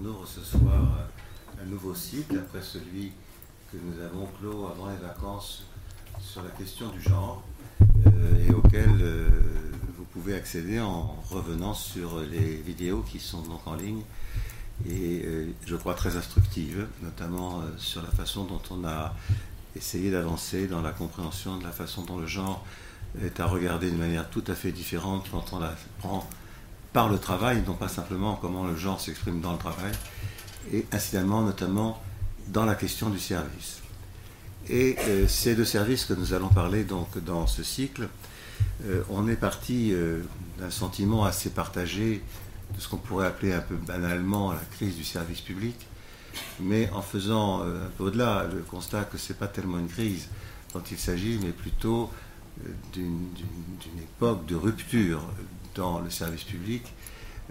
on ouvre ce soir un nouveau cycle après celui que nous avons clos avant les vacances sur la question du genre euh, et auquel euh, vous pouvez accéder en revenant sur les vidéos qui sont donc en ligne et euh, je crois très instructives, notamment sur la façon dont on a essayé d'avancer dans la compréhension de la façon dont le genre est à regarder de manière tout à fait différente quand on la prend par le travail, non pas simplement comment le genre s'exprime dans le travail, et incidemment notamment dans la question du service. Et euh, c'est de service que nous allons parler donc dans ce cycle. Euh, on est parti euh, d'un sentiment assez partagé de ce qu'on pourrait appeler un peu banalement la crise du service public, mais en faisant un peu au-delà le constat que ce n'est pas tellement une crise dont il s'agit, mais plutôt d'une époque de rupture dans le service public.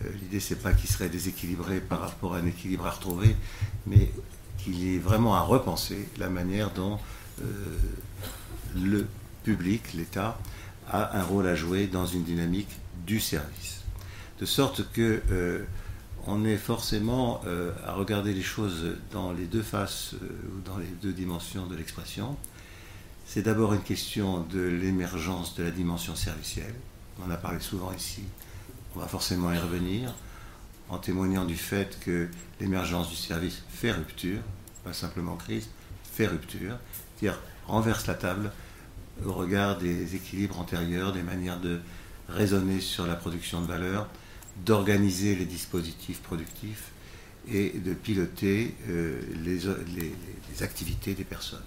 Euh, l'idée, c'est pas qu'il serait déséquilibré par rapport à un équilibre à retrouver, mais qu'il y ait vraiment à repenser la manière dont euh, le public, l'État, a un rôle à jouer dans une dynamique du service. De sorte que euh, on est forcément à regarder les choses dans les deux faces ou dans les deux dimensions de l'expression. C'est d'abord une question de l'émergence de la dimension servicielle, on en a parlé souvent ici, on va forcément y revenir, en témoignant du fait que l'émergence du service fait rupture, pas simplement crise, fait rupture, c'est-à-dire renverse la table au regard des équilibres antérieurs, des manières de raisonner sur la production de valeur, d'organiser les dispositifs productifs et de piloter euh, les activités des personnes.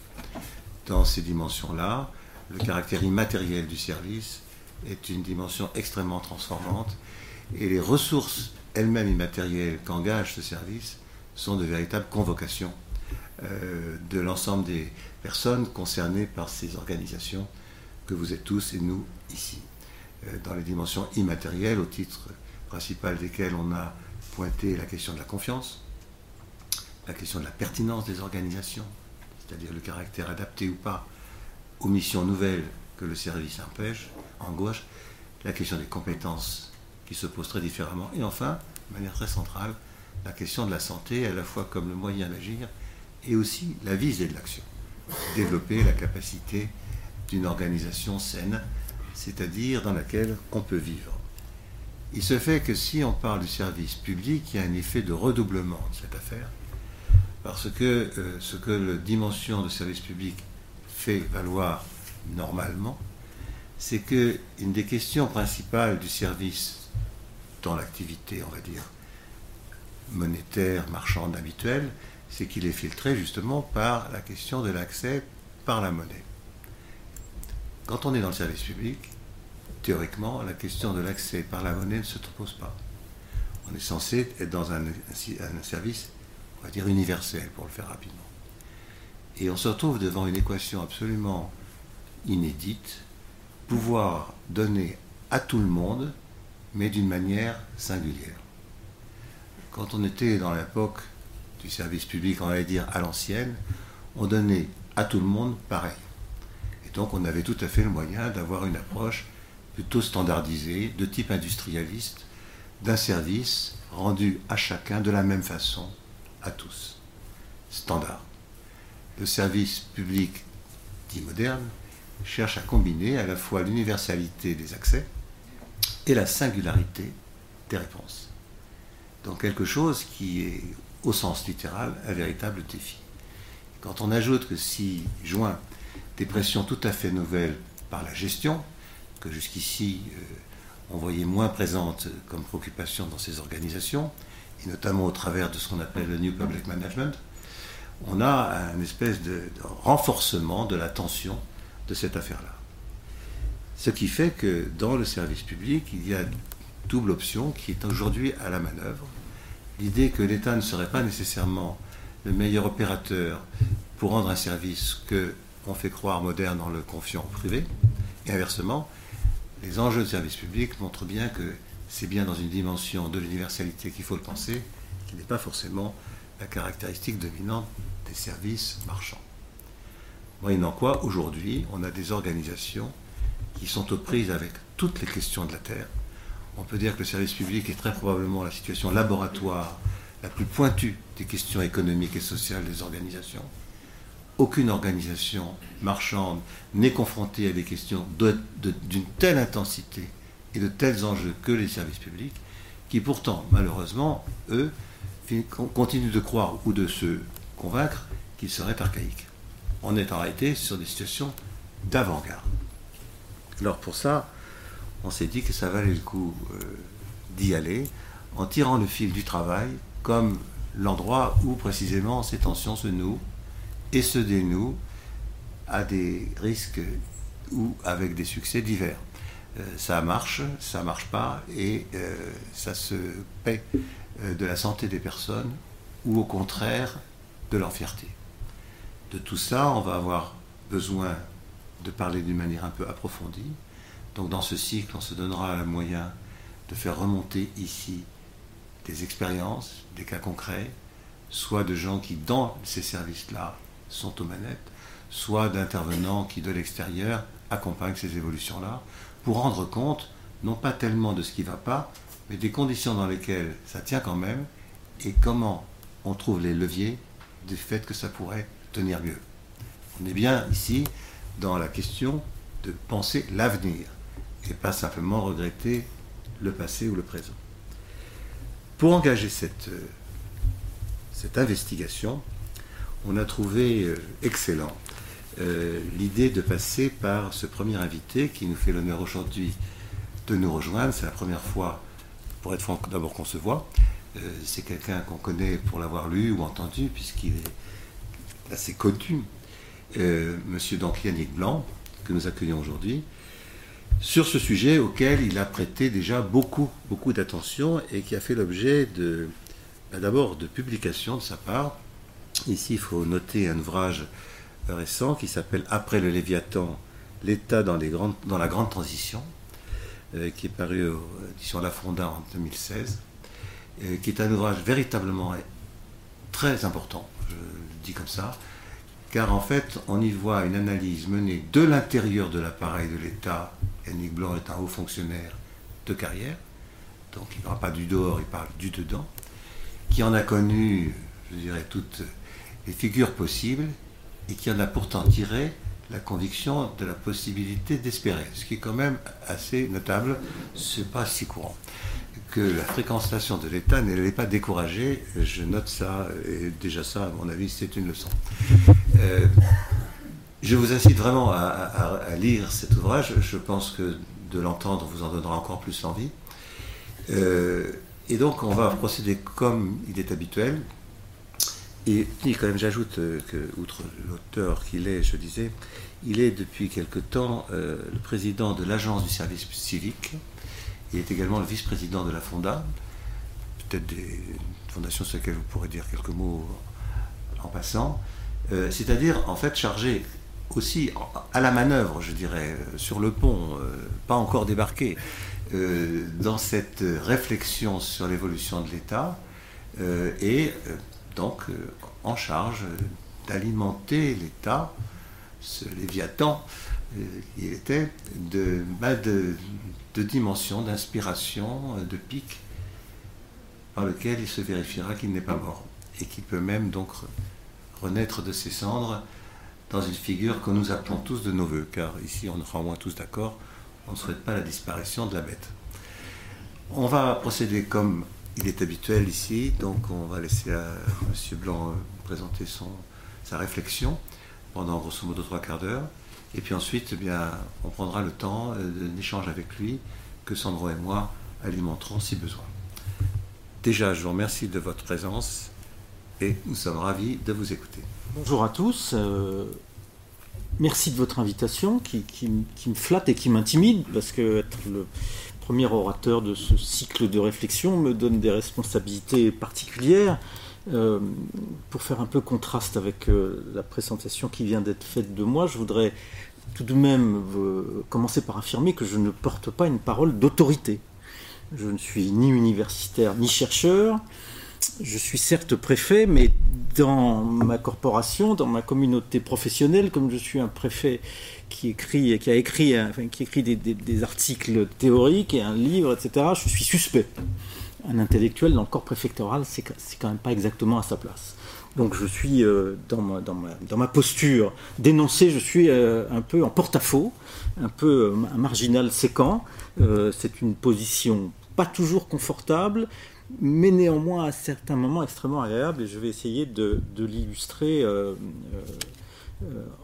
Dans ces dimensions-là, le caractère immatériel du service est une dimension extrêmement transformante et les ressources elles-mêmes immatérielles qu'engage ce service sont de véritables convocations euh, de l'ensemble des personnes concernées par ces organisations que vous êtes tous et nous ici. Euh, dans les dimensions immatérielles, au titre principal desquelles on a pointé la question de la confiance, la question de la pertinence des organisations, c'est-à-dire le caractère adapté ou pas aux missions nouvelles que le service empêche, en gauche, la question des compétences qui se pose très différemment. Et enfin, de manière très centrale, la question de la santé, à la fois comme le moyen d'agir et aussi la visée de l'action. Développer la capacité d'une organisation saine, c'est-à-dire dans laquelle on peut vivre. Il se fait que si on parle du service public, il y a un effet de redoublement de cette affaire, parce que euh, ce que la dimension de service public fait valoir normalement, c'est que une des questions principales du service dans l'activité, on va dire, monétaire, marchande habituelle, c'est qu'il est filtré justement par la question de l'accès par la monnaie. Quand on est dans le service public, théoriquement, la question de l'accès par la monnaie ne se pose pas. On est censé être dans un, service, on va dire, universel, pour le faire rapidement. Et on se retrouve devant une équation absolument inédite, pouvoir donner à tout le monde, mais d'une manière singulière. Quand on était dans l'époque du service public, on allait dire à l'ancienne, on donnait à tout le monde pareil. Et donc on avait tout à fait le moyen d'avoir une approche plutôt standardisée, de type industrialiste, d'un service rendu à chacun de la même façon, à tous. Standard. Le service public dit moderne cherche à combiner à la fois l'universalité des accès et la singularité des réponses. Donc quelque chose qui est, au sens littéral, un véritable défi. Quand on ajoute que si joint des pressions tout à fait nouvelles par la gestion, que jusqu'ici euh, on voyait moins présente comme préoccupation dans ces organisations, et notamment au travers de ce qu'on appelle le New Public Management, on a un espèce de renforcement de la tension cette affaire-là. Ce qui fait que dans le service public, il y a une double option qui est aujourd'hui à la manœuvre. L'idée que l'État ne serait pas nécessairement le meilleur opérateur pour rendre un service que on fait croire moderne en le confiant au privé. Et inversement, les enjeux de service public montrent bien que c'est bien dans une dimension de l'universalité qu'il faut le penser, qui n'est pas forcément la caractéristique dominante des services marchands. Moyennant quoi, aujourd'hui, on a des organisations qui sont aux prises avec toutes les questions de la Terre. On peut dire que le service public est très probablement la situation laboratoire la plus pointue des questions économiques et sociales des organisations. Aucune organisation marchande n'est confrontée à des questions d'une telle intensité et de tels enjeux que les services publics, qui pourtant, malheureusement, eux, continuent de croire ou de se convaincre qu'ils seraient archaïques. On est arrêté sur des situations d'avant-garde. Alors pour ça, on s'est dit que ça valait le coup euh, d'y aller en tirant le fil du travail comme l'endroit où précisément ces tensions se nouent et se dénouent à des risques ou avec des succès divers. Euh, ça marche, ça marche pas et euh, ça se paie de la santé des personnes ou au contraire de leur fierté. De tout ça, on va avoir besoin de parler d'une manière un peu approfondie. Donc dans ce cycle, on se donnera le moyen de faire remonter ici des expériences, des cas concrets, soit de gens qui, dans ces services-là, sont aux manettes, soit d'intervenants qui, de l'extérieur, accompagnent ces évolutions-là, pour rendre compte, non pas tellement de ce qui ne va pas, mais des conditions dans lesquelles ça tient quand même, et comment on trouve les leviers du fait que ça pourrait tenir mieux. On est bien ici dans la question de penser l'avenir et pas simplement regretter le passé ou le présent. Pour engager cette, euh, cette investigation, on a trouvé euh, excellent euh, l'idée de passer par ce premier invité qui nous fait l'honneur aujourd'hui de nous rejoindre. C'est la première fois, pour être franc, d'abord qu'on se voit. c'est quelqu'un qu'on connaît pour l'avoir lu ou entendu, puisqu'il est assez connu euh, donc Yannick Blanc, que nous accueillons aujourd'hui, sur ce sujet auquel il a prêté déjà beaucoup, beaucoup d'attention et qui a fait l'objet de, bah, d'abord de publications de sa part. Ici, il faut noter un ouvrage récent qui s'appelle Après le Léviathan, l'État dans, dans, la grande transition, euh, qui est paru aux éditions La Fonda en 2016, euh, qui est un ouvrage véritablement très important, je le dis comme ça, car en fait, on y voit une analyse menée de l'intérieur de l'appareil de l'État. Yannick Blanc est un haut fonctionnaire de carrière, donc il ne parle pas du dehors, il parle du dedans, qui en a connu, je dirais, toutes les figures possibles, et qui en a pourtant tiré la conviction de la possibilité d'espérer, ce qui est quand même assez notable, c'est pas si courant que la fréquentation de l'État n'allait pas décourager. Je note ça, et déjà ça, à mon avis, c'est une leçon. Euh, je vous incite vraiment à, lire cet ouvrage. Je pense que de l'entendre vous en donnera encore plus envie. Euh, et donc, on va procéder comme il est habituel. Et, quand même, j'ajoute que, outre l'auteur qu'il est, je disais, il est depuis quelque temps euh, le président de l'agence du service civique il est également le vice-président de la Fonda, peut-être des fondations sur lesquelles vous pourrez dire quelques mots en passant. Euh, c'est-à-dire, en fait, chargé aussi à la manœuvre, je dirais, sur le pont, euh, pas encore débarqué, euh, dans cette réflexion sur l'évolution de l'État, et donc en charge d'alimenter l'État, ce Léviathan, qui était de, bah, de, de dimension, d'inspiration, de pic, par lequel il se vérifiera qu'il n'est pas mort et qu'il peut même donc renaître de ses cendres dans une figure que nous appelons tous de nos voeux, car ici on sera au moins tous d'accord, on ne souhaite pas la disparition de la bête. On va procéder comme il est habituel ici, donc on va laisser à M. Blanc présenter son, sa réflexion pendant grosso modo trois quarts d'heure. Et puis ensuite, eh bien, on prendra le temps euh, d'un échange avec lui que Sandro et moi alimenterons si besoin. Déjà, je vous remercie de votre présence et nous sommes ravis de vous écouter. Bonjour à tous. Euh, merci de votre invitation qui, me flatte et qui m'intimide parce que être le premier orateur de ce cycle de réflexion me donne des responsabilités particulières. Euh, pour faire un peu contraste avec la présentation qui vient d'être faite de moi, je voudrais tout de même commencer par affirmer que je ne porte pas une parole d'autorité. Je ne suis ni universitaire ni chercheur. Je suis certes préfet, mais dans ma corporation, dans ma communauté professionnelle, comme je suis un préfet qui écrit, qui a écrit, qui écrit des, articles théoriques et un livre, etc., je suis suspect. Un intellectuel dans le corps préfectoral, c'est quand même pas exactement à sa place. Donc je suis euh, dans, ma, posture d'énoncer, je suis euh, un peu en porte-à-faux, un peu un marginal séquent. c'est une position pas toujours confortable, mais néanmoins à certains moments extrêmement agréable, et je vais essayer de, l'illustrer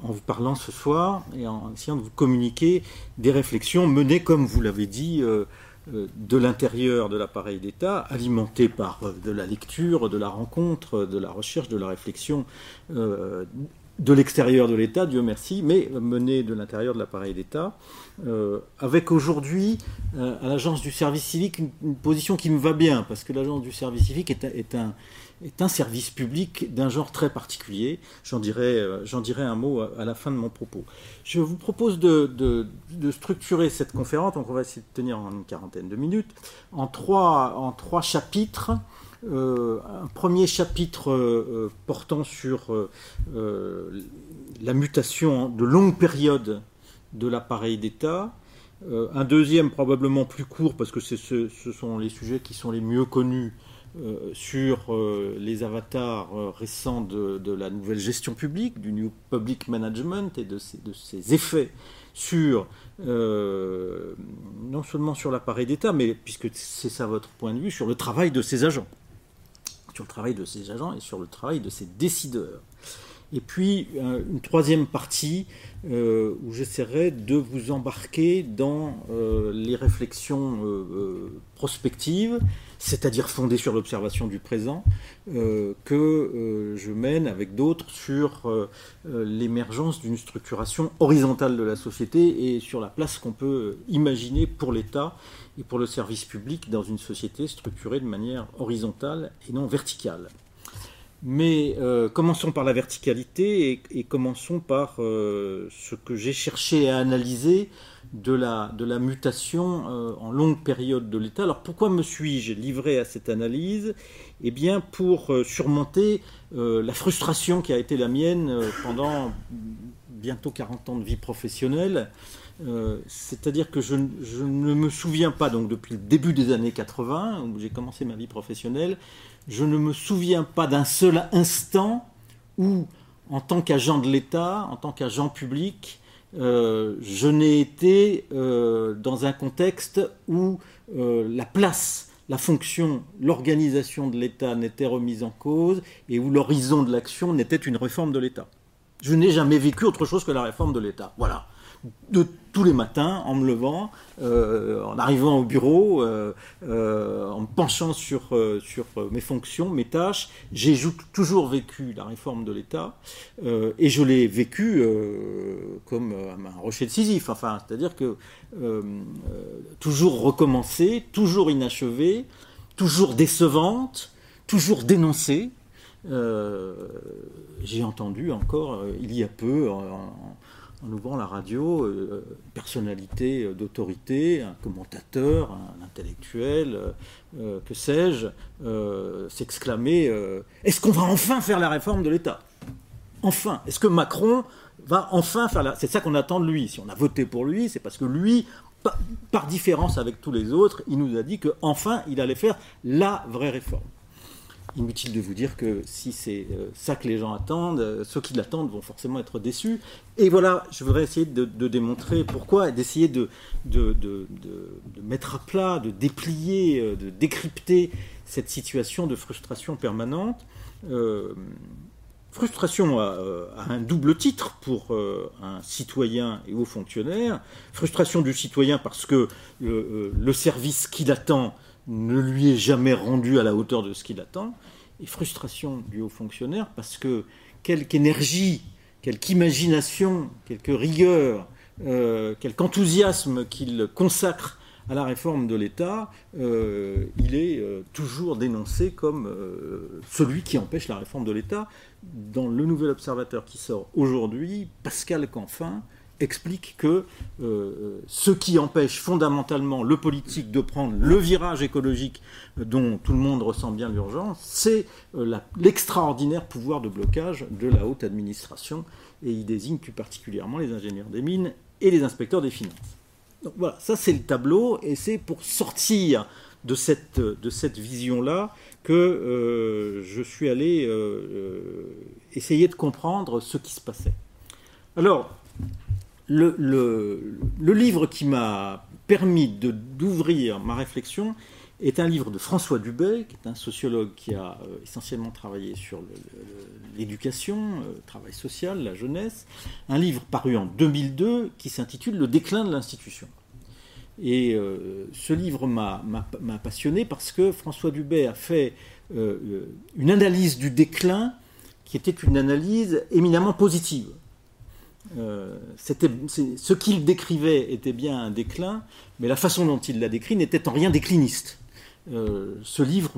en vous parlant ce soir et en essayant de vous communiquer des réflexions menées, comme vous l'avez dit, euh, de l'intérieur de l'appareil d'État, alimenté par euh, de la lecture, de la rencontre, de la recherche, de la réflexion, euh, de l'extérieur de l'État, Dieu merci, mais mené de l'intérieur de l'appareil d'État, avec aujourd'hui à l'agence du service civique une, position qui me va bien, parce que l'agence du service civique est un est un service public d'un genre très particulier. J'en dirai, euh, dirai un mot à la fin de mon propos. Je vous propose de, de, structurer cette conférence, donc on va essayer de tenir en une quarantaine de minutes, en trois, en trois chapitres. Euh, un premier chapitre euh, portant sur la mutation de longue période de l'appareil d'État, un deuxième probablement plus court parce que ce, ce, sont les sujets qui sont les mieux connus euh, sur euh, les avatars euh, récents de, la nouvelle gestion publique, du New Public Management et de ses, effets sur, non seulement sur l'appareil d'État, mais puisque c'est ça votre point de vue, sur le travail de ses agents. Sur le travail de ses agents et sur le travail de ses décideurs. Et puis une troisième partie où j'essaierai de vous embarquer dans les réflexions prospectives c'est-à-dire fondée sur l'observation du présent, euh, que euh, je mène avec d'autres sur euh, l'émergence d'une structuration horizontale de la société et sur la place qu'on peut imaginer pour l'État et pour le service public dans une société structurée de manière horizontale et non verticale. Mais commençons par la verticalité et, commençons par ce que j'ai cherché à analyser de la, de la mutation euh, en longue période de l'État. Alors pourquoi me suis-je livré à cette analyse? Eh bien pour euh, surmonter euh, la frustration qui a été la mienne pendant bientôt 40 ans de vie professionnelle. C'est-à-dire que je, je, ne me souviens pas, donc depuis le début des années 80, où j'ai commencé ma vie professionnelle, je ne me souviens pas d'un seul instant où, en tant qu'agent de l'État, en tant qu'agent public, euh, je n'ai été euh, dans un contexte où euh, la place, la fonction, l'organisation de l'État n'était remise en cause et où l'horizon de l'action n'était une réforme de l'État. Je n'ai jamais vécu autre chose que la réforme de l'État. Voilà de tous les matins en me levant, euh, en arrivant au bureau, euh, euh, en me penchant sur, mes fonctions, mes tâches. J'ai toujours vécu la réforme de l'État et je l'ai vécu comme un rocher de Sisyphe. Enfin, c'est-à-dire que toujours recommencer, toujours inachevée, toujours décevante, toujours dénoncée. J'ai entendu encore il y a peu en ouvrant la radio, euh, personnalité euh, d'autorité, un commentateur, un intellectuel, euh, que sais-je, s'exclamer Est-ce qu'on va enfin faire la réforme de l'État? Enfin Est-ce que Macron va enfin faire la... C'est ça qu'on attend de lui. Si on a voté pour lui, c'est parce que lui, par différence avec tous les autres, il nous a dit qu'enfin, il allait faire la vraie réforme. Inutile de vous dire que si c'est euh, ça que les gens attendent, euh, ceux qui l'attendent vont forcément être déçus. Et voilà, je voudrais essayer de, démontrer pourquoi, d'essayer de, mettre à plat, de déplier, euh, de décrypter cette situation de frustration permanente. frustration à, un double titre pour un citoyen et haut fonctionnaire. Frustration du citoyen parce que le service qu'il attend ne lui est jamais rendu à la hauteur de ce qu'il attend, et frustration du haut fonctionnaire parce que quelque énergie, quelque imagination, quelque rigueur, euh, quelque enthousiasme qu'il consacre à la réforme de l'État, euh, il est euh, toujours dénoncé comme celui qui empêche la réforme de l'État. Dans le nouvel observateur qui sort aujourd'hui, Pascal Canfin explique que euh, ce qui empêche fondamentalement le politique de prendre le virage écologique dont tout le monde ressent bien l'urgence, c'est euh, l'extraordinaire pouvoir de blocage de la haute administration, et il désigne plus particulièrement les ingénieurs des mines et les inspecteurs des finances. Donc voilà, ça c'est le tableau, et c'est pour sortir de cette, de cette vision-là que je suis allé essayer de comprendre ce qui se passait. Alors, le, livre qui m'a permis d'ouvrir ma réflexion est un livre de François Dubé, qui est un sociologue qui a euh, essentiellement travaillé sur l'éducation, le, euh, travail social, la jeunesse, un livre paru en 2002 qui s'intitule Le déclin de l'institution. Et euh, ce livre m'a passionné parce que François Dubé a fait une analyse du déclin qui était une analyse éminemment positive. Ce qu'il décrivait était bien un déclin, mais la façon dont il l'a décrit n'était en rien décliniste. Euh, ce livre,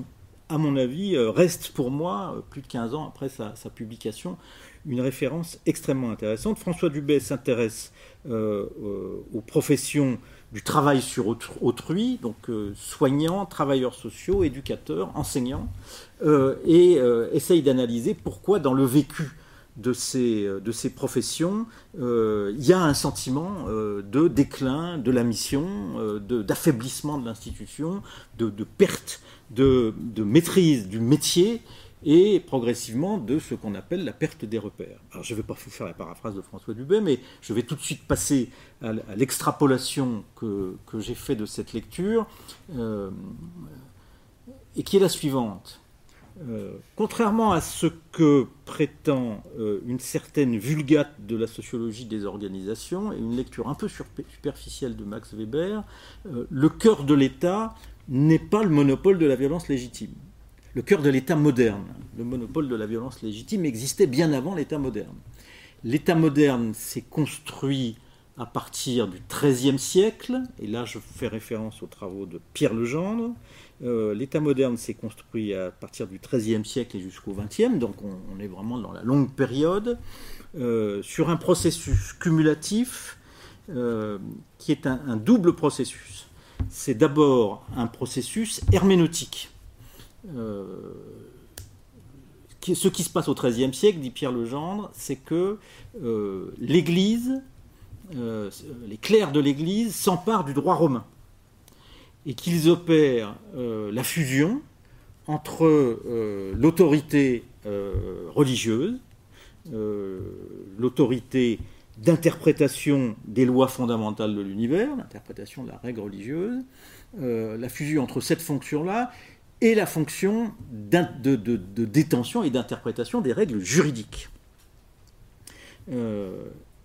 à mon avis, euh, reste pour moi, euh, plus de 15 ans après sa, publication, une référence extrêmement intéressante. François Dubé s'intéresse aux professions du travail sur autrui, donc soignants, travailleurs sociaux, éducateurs, enseignants, et essaye d'analyser pourquoi dans le vécu de ces, euh, de ces professions, euh, il y a un sentiment euh, de déclin de la mission, d'affaiblissement de, l'institution, de, perte de, maîtrise du métier et progressivement de ce qu'on appelle la perte des repères. Alors je ne vais pas vous faire la paraphrase de François Dubé, mais je vais tout de suite passer à, l'extrapolation que, que j'ai fait de cette lecture, et qui est la suivante. Euh, contrairement à ce que prétend euh, une certaine vulgate de la sociologie des organisations et une lecture un peu superficielle de Max Weber, euh, le cœur de l'État n'est pas le monopole de la violence légitime. Le cœur de l'État moderne, le monopole de la violence légitime existait bien avant l'État moderne. L'État moderne s'est construit à partir du XIIIe siècle, et là je fais référence aux travaux de Pierre Legendre, euh, L'État moderne s'est construit à partir du XIIIe siècle et jusqu'au XXe, donc on, est vraiment dans la longue période, euh, sur un processus cumulatif euh, qui est un, double processus. C'est d'abord un processus herméneutique. ce qui se passe au XIIIe siècle, dit Pierre Legendre, c'est que l'Église, les clercs de l'Église s'emparent du droit romain et qu'ils opèrent euh, la fusion entre euh, l'autorité euh, religieuse, l'autorité d'interprétation des lois fondamentales de l'univers, l'interprétation de la règle religieuse, la fusion entre cette fonction-là et la fonction de, de, détention et d'interprétation des règles juridiques.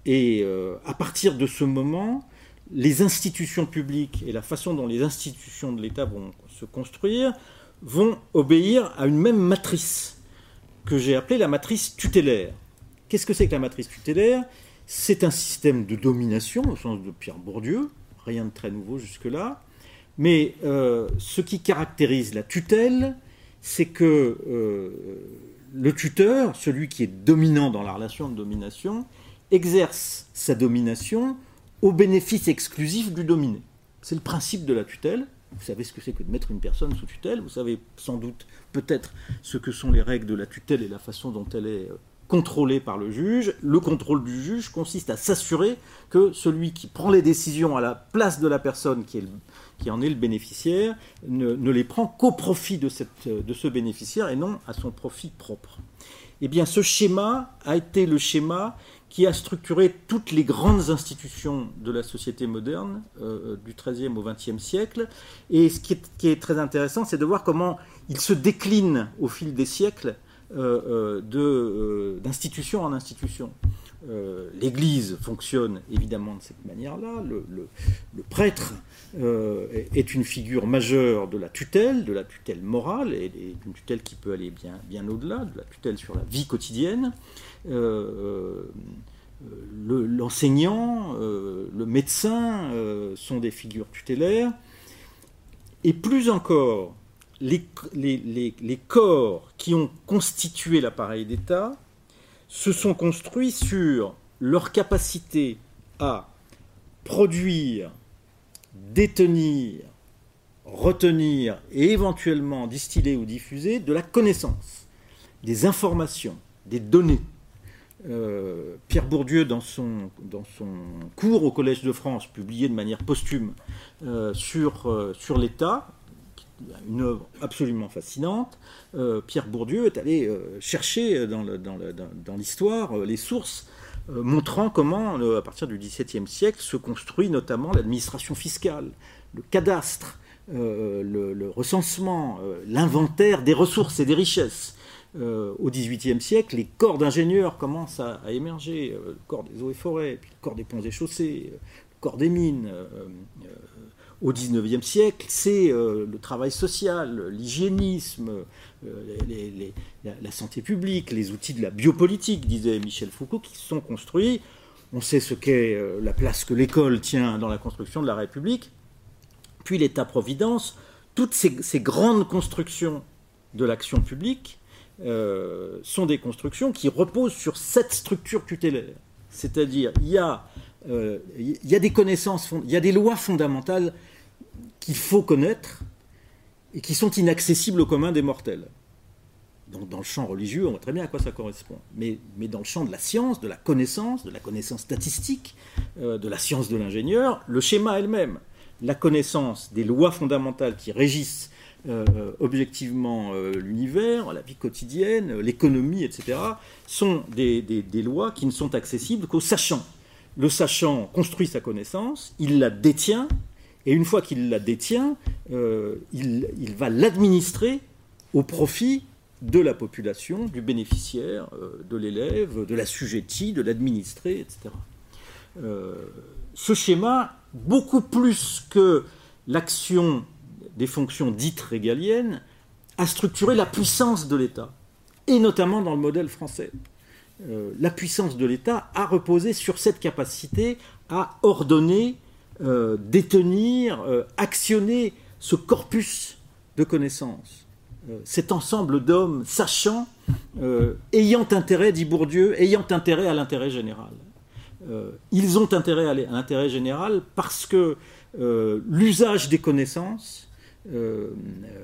et à partir de ce moment, les institutions publiques et la façon dont les institutions de l'État vont se construire vont obéir à une même matrice que j'ai appelée la matrice tutélaire. Qu'est-ce que c'est que la matrice tutélaire? C'est un système de domination au sens de Pierre Bourdieu, rien de très nouveau jusque-là, mais euh, ce qui caractérise la tutelle, c'est que euh, le tuteur, celui qui est dominant dans la relation de domination, exerce sa domination au bénéfice exclusif du dominé. C'est le principe de la tutelle. Vous savez ce que c'est que de mettre une personne sous tutelle. Vous savez sans doute peut-être ce que sont les règles de la tutelle et la façon dont elle est euh, contrôlée par le juge. Le contrôle du juge consiste à s'assurer que celui qui prend les décisions à la place de la personne qui, en est le bénéficiaire ne, les prend qu'au profit de, de ce bénéficiaire et non à son profit propre. Eh bien, ce schéma a été le schéma qui a structuré toutes les grandes institutions de la société moderne euh, du XIIIe au XXe siècle. Et ce qui est, très intéressant, c'est de voir comment il se décline au fil des siècles euh, euh, d'institution en institution. L'Église fonctionne évidemment de cette manière-là. Le, prêtre est une figure majeure de la tutelle, de la tutelle morale, et, d'une tutelle qui peut aller bien, au-delà, de la tutelle sur la vie quotidienne. Euh, euh, l'enseignant, euh, le, médecin sont des figures tutélaires. Et plus encore, les, corps qui ont constitué l'appareil d'État se sont construits sur leur capacité à produire, détenir, retenir et éventuellement distiller ou diffuser de la connaissance, des informations, des données. Euh, Pierre Bourdieu, dans son, cours au Collège de France, publié de manière posthume euh, sur, euh, sur l'État, une œuvre absolument fascinante. Pierre Bourdieu est allé chercher dans l'histoire les sources montrant comment, à partir du XVIIe siècle, se construit notamment l'administration fiscale, le cadastre, le, recensement, l'inventaire des ressources et des richesses. Euh, au XVIIIe siècle, les corps d'ingénieurs commencent à, émerger, euh, le corps des eaux et forêts, le corps des ponts et chaussées, euh, le corps des mines. Au XIXe siècle, c'est le travail social, l'hygiénisme, la, santé publique, les outils de la biopolitique, disait Michel Foucault, qui sont construits. On sait ce qu'est la place que l'école tient dans la construction de la République. Puis l'État-providence, toutes ces grandes constructions de l'action publique euh, sont des constructions qui reposent sur cette structure tutélaire. C'est-à-dire, il y, a, euh, y a des connaissances, il y a des lois fondamentales qu'il faut connaître et qui sont inaccessibles au commun des mortels. Donc, dans le champ religieux, on voit très bien à quoi ça correspond. Mais, dans le champ de la science, de la connaissance, de la connaissance statistique, euh, de la science de l'ingénieur, le schéma elle-même, la connaissance des lois fondamentales qui régissent euh, objectivement euh, l'univers, la vie quotidienne, l'économie, etc., sont des, lois qui ne sont accessibles qu'aux sachants. Le sachant construit sa connaissance, il la détient, et une fois qu'il la détient, euh, il, va l'administrer au profit de la population, du bénéficiaire, de l'élève, de la l'assujetti, de l'administré, etc. ce schéma, beaucoup plus que l'action des fonctions dites régaliennes, a structuré la puissance de l'État, et notamment dans le modèle français. Euh, la puissance de l'État a reposé sur cette capacité à ordonner, euh, détenir, euh, actionner ce corpus de connaissances, cet ensemble d'hommes sachant, ayant intérêt, dit Bourdieu, ayant intérêt à l'intérêt général. ils ont intérêt à l'intérêt général parce que l'usage des connaissances euh, euh,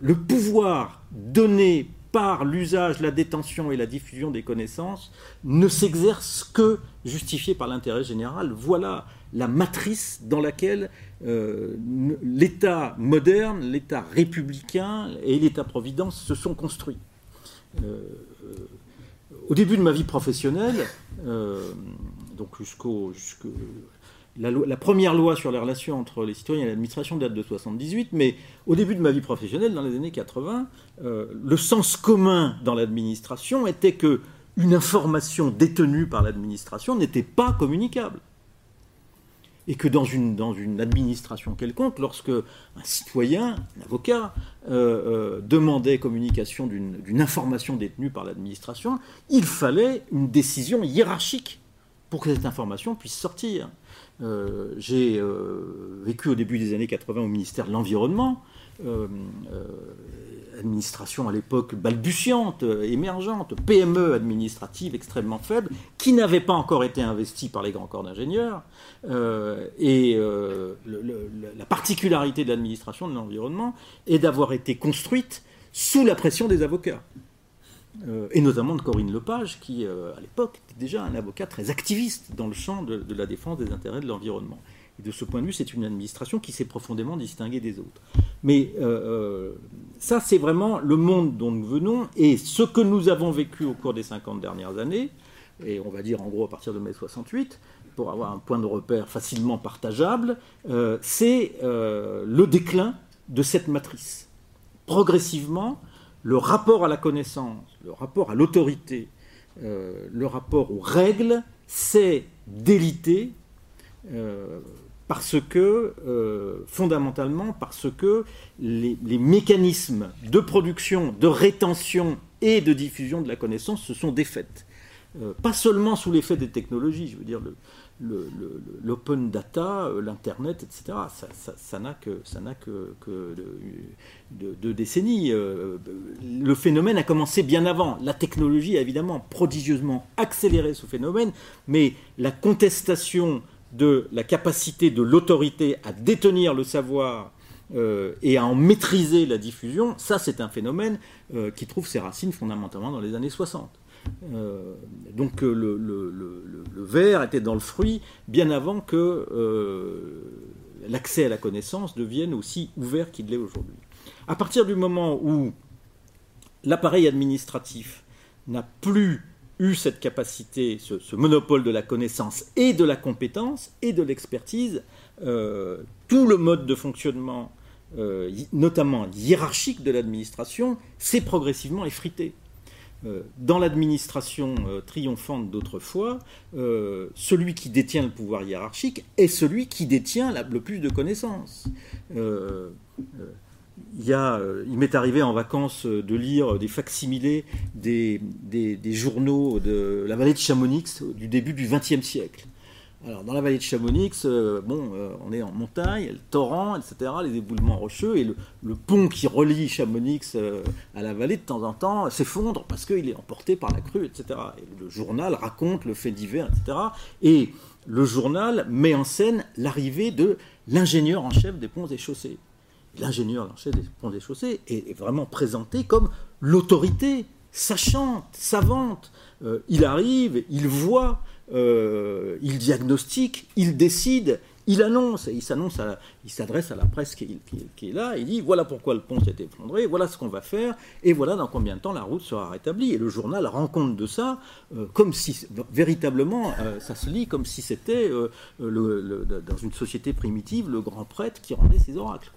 le pouvoir donné par l'usage, la détention et la diffusion des connaissances ne s'exerce que justifié par l'intérêt général. Voilà la matrice dans laquelle euh, l'État moderne, l'État républicain et l'État-providence se sont construits. au début de ma vie professionnelle, donc jusqu'au la, première loi sur les relations entre les citoyens et l'administration date de 78, mais au début de ma vie professionnelle, dans les années 80, euh, le sens commun dans l'administration était que une information détenue par l'administration n'était pas communicable. Et que dans une, administration quelconque, lorsque un citoyen, un avocat, euh, euh, demandait communication d'une information détenue par l'administration, il fallait une décision hiérarchique pour que cette information puisse sortir. Euh, j'ai vécu au début des années 80 au ministère de l'Environnement, administration à l'époque balbutiante, émergente, PME administrative extrêmement faible, qui n'avait pas encore été investie par les grands corps d'ingénieurs. et la particularité de l'administration de l'environnement est d'avoir été construite sous la pression des avocats. Euh, et notamment de Corinne Lepage, qui euh, à l'époque était déjà un avocat très activiste dans le champ de, la défense des intérêts de l'environnement. De ce point de vue, c'est une administration qui s'est profondément distinguée des autres. Mais euh, ça, c'est vraiment le monde dont nous venons, et ce que nous avons vécu au cours des 50 dernières années, et on va dire en gros à partir de mai 68, pour avoir un point de repère facilement partageable, c'est le déclin de cette matrice. Progressivement, le rapport à la connaissance, le rapport à l'autorité, euh, le rapport aux règles, c'est délité euh, parce que, euh, fondamentalement, parce que les, mécanismes de production, de rétention et de diffusion de la connaissance se sont défaits. pas seulement sous l'effet des technologies, je veux dire, l'open data, euh, l'Internet, etc. Ça n'a que, ça que, que deux décennies. Euh, le phénomène a commencé bien avant. La technologie a évidemment prodigieusement accéléré ce phénomène, mais la contestation de la capacité de l'autorité à détenir le savoir euh, et à en maîtriser la diffusion, ça c'est un phénomène qui trouve ses racines fondamentalement dans les années 60. Euh, donc euh, le, le, verre était dans le fruit bien avant que euh, l'accès à la connaissance devienne aussi ouvert qu'il l'est aujourd'hui. À partir du moment où l'appareil administratif n'a plus eu cette capacité, ce, monopole de la connaissance et de la compétence et de l'expertise, euh, tout le mode de fonctionnement, euh, notamment hiérarchique de l'administration, s'est progressivement effrité. Euh, dans l'administration triomphante d'autrefois, celui qui détient le pouvoir hiérarchique est celui qui détient le plus de connaissances il, euh, il m'est arrivé en vacances euh, de lire des facsimilés des, journaux de la vallée de Chamonix du début du XXe siècle. Alors, dans la vallée de Chamonix, euh, bon, on est en montagne, le torrent, etc., les éboulements rocheux, et le, pont qui relie Chamonix à la vallée, de temps en temps, s'effondre parce qu'il est emporté par la crue, etc. Et le journal raconte le fait divers, etc. Et le journal met en scène l'arrivée de l'ingénieur en chef des ponts et chaussées l'ingénieur chef des ponts des chaussées est, vraiment présenté comme l'autorité sachante, savante. Euh, il arrive, il voit, euh, il diagnostique, il décide, il annonce, il s'annonce, il s'adresse à la presse qui, est là, il dit voilà pourquoi le pont s'est effondré, voilà ce qu'on va faire, et voilà dans combien de temps la route sera rétablie. Et le journal rend compte de ça, euh, comme si véritablement, euh, ça se lit comme si c'était euh, dans une société primitive le grand prêtre qui rendait ses oracles.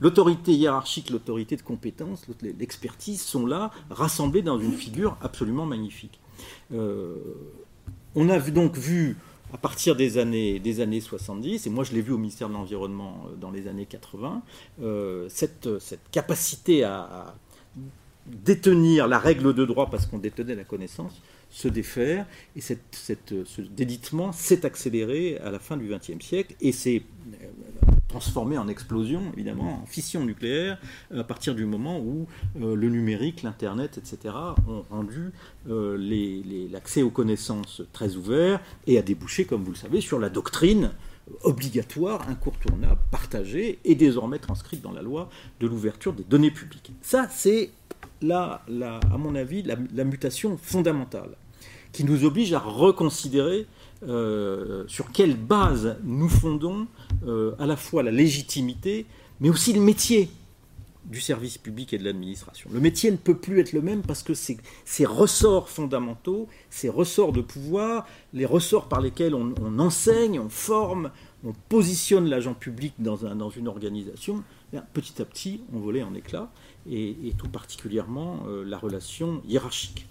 L'autorité hiérarchique, l'autorité de compétence, l'expertise sont là, rassemblées dans une figure absolument magnifique. on a donc vu à partir des années, des années 70, et moi je l'ai vu au ministère de l'Environnement euh, dans les années 80, euh, cette, cette, capacité à, détenir la règle de droit parce qu'on détenait la connaissance, se défaire, et cette, ce délitement s'est accéléré à la fin du XXe siècle, et c'est euh, transformé en explosion, évidemment, en fission nucléaire, à partir du moment où euh, le numérique, l'Internet, etc., ont rendu euh, l'accès aux connaissances très ouvert et a débouché, comme vous le savez, sur la doctrine obligatoire, incontournable, partagée et désormais transcrite dans la loi de l'ouverture des données publiques. Ça, c'est, là, à mon avis, la, mutation fondamentale qui nous oblige à reconsidérer euh, sur quelle base nous fondons euh, à la fois la légitimité, mais aussi le métier du service public et de l'administration. Le métier ne peut plus être le même parce que ces, ressorts fondamentaux, ces ressorts de pouvoir, les ressorts par lesquels on, enseigne, on forme, on positionne l'agent public dans une organisation, eh petit à petit, on volait en éclats, et, tout particulièrement euh, la relation hiérarchique.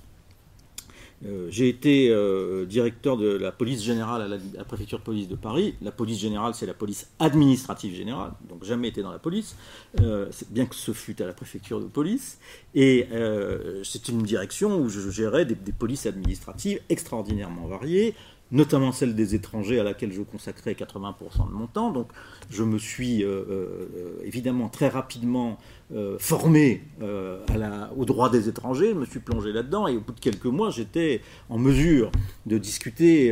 Euh, j'ai été euh, directeur de la police générale à la, préfecture de police de Paris. La police générale, c'est la police administrative générale, donc jamais été dans la police, euh, bien que ce fût à la préfecture de police. Et c'est une direction où je gérais des, des, polices administratives extraordinairement variées, notamment celle des étrangers à laquelle je consacrais 80% de mon temps. Donc je me suis euh, euh, évidemment très rapidement euh, formé au droit des étrangers, je me suis plongé là-dedans et au bout de quelques mois j'étais en mesure de discuter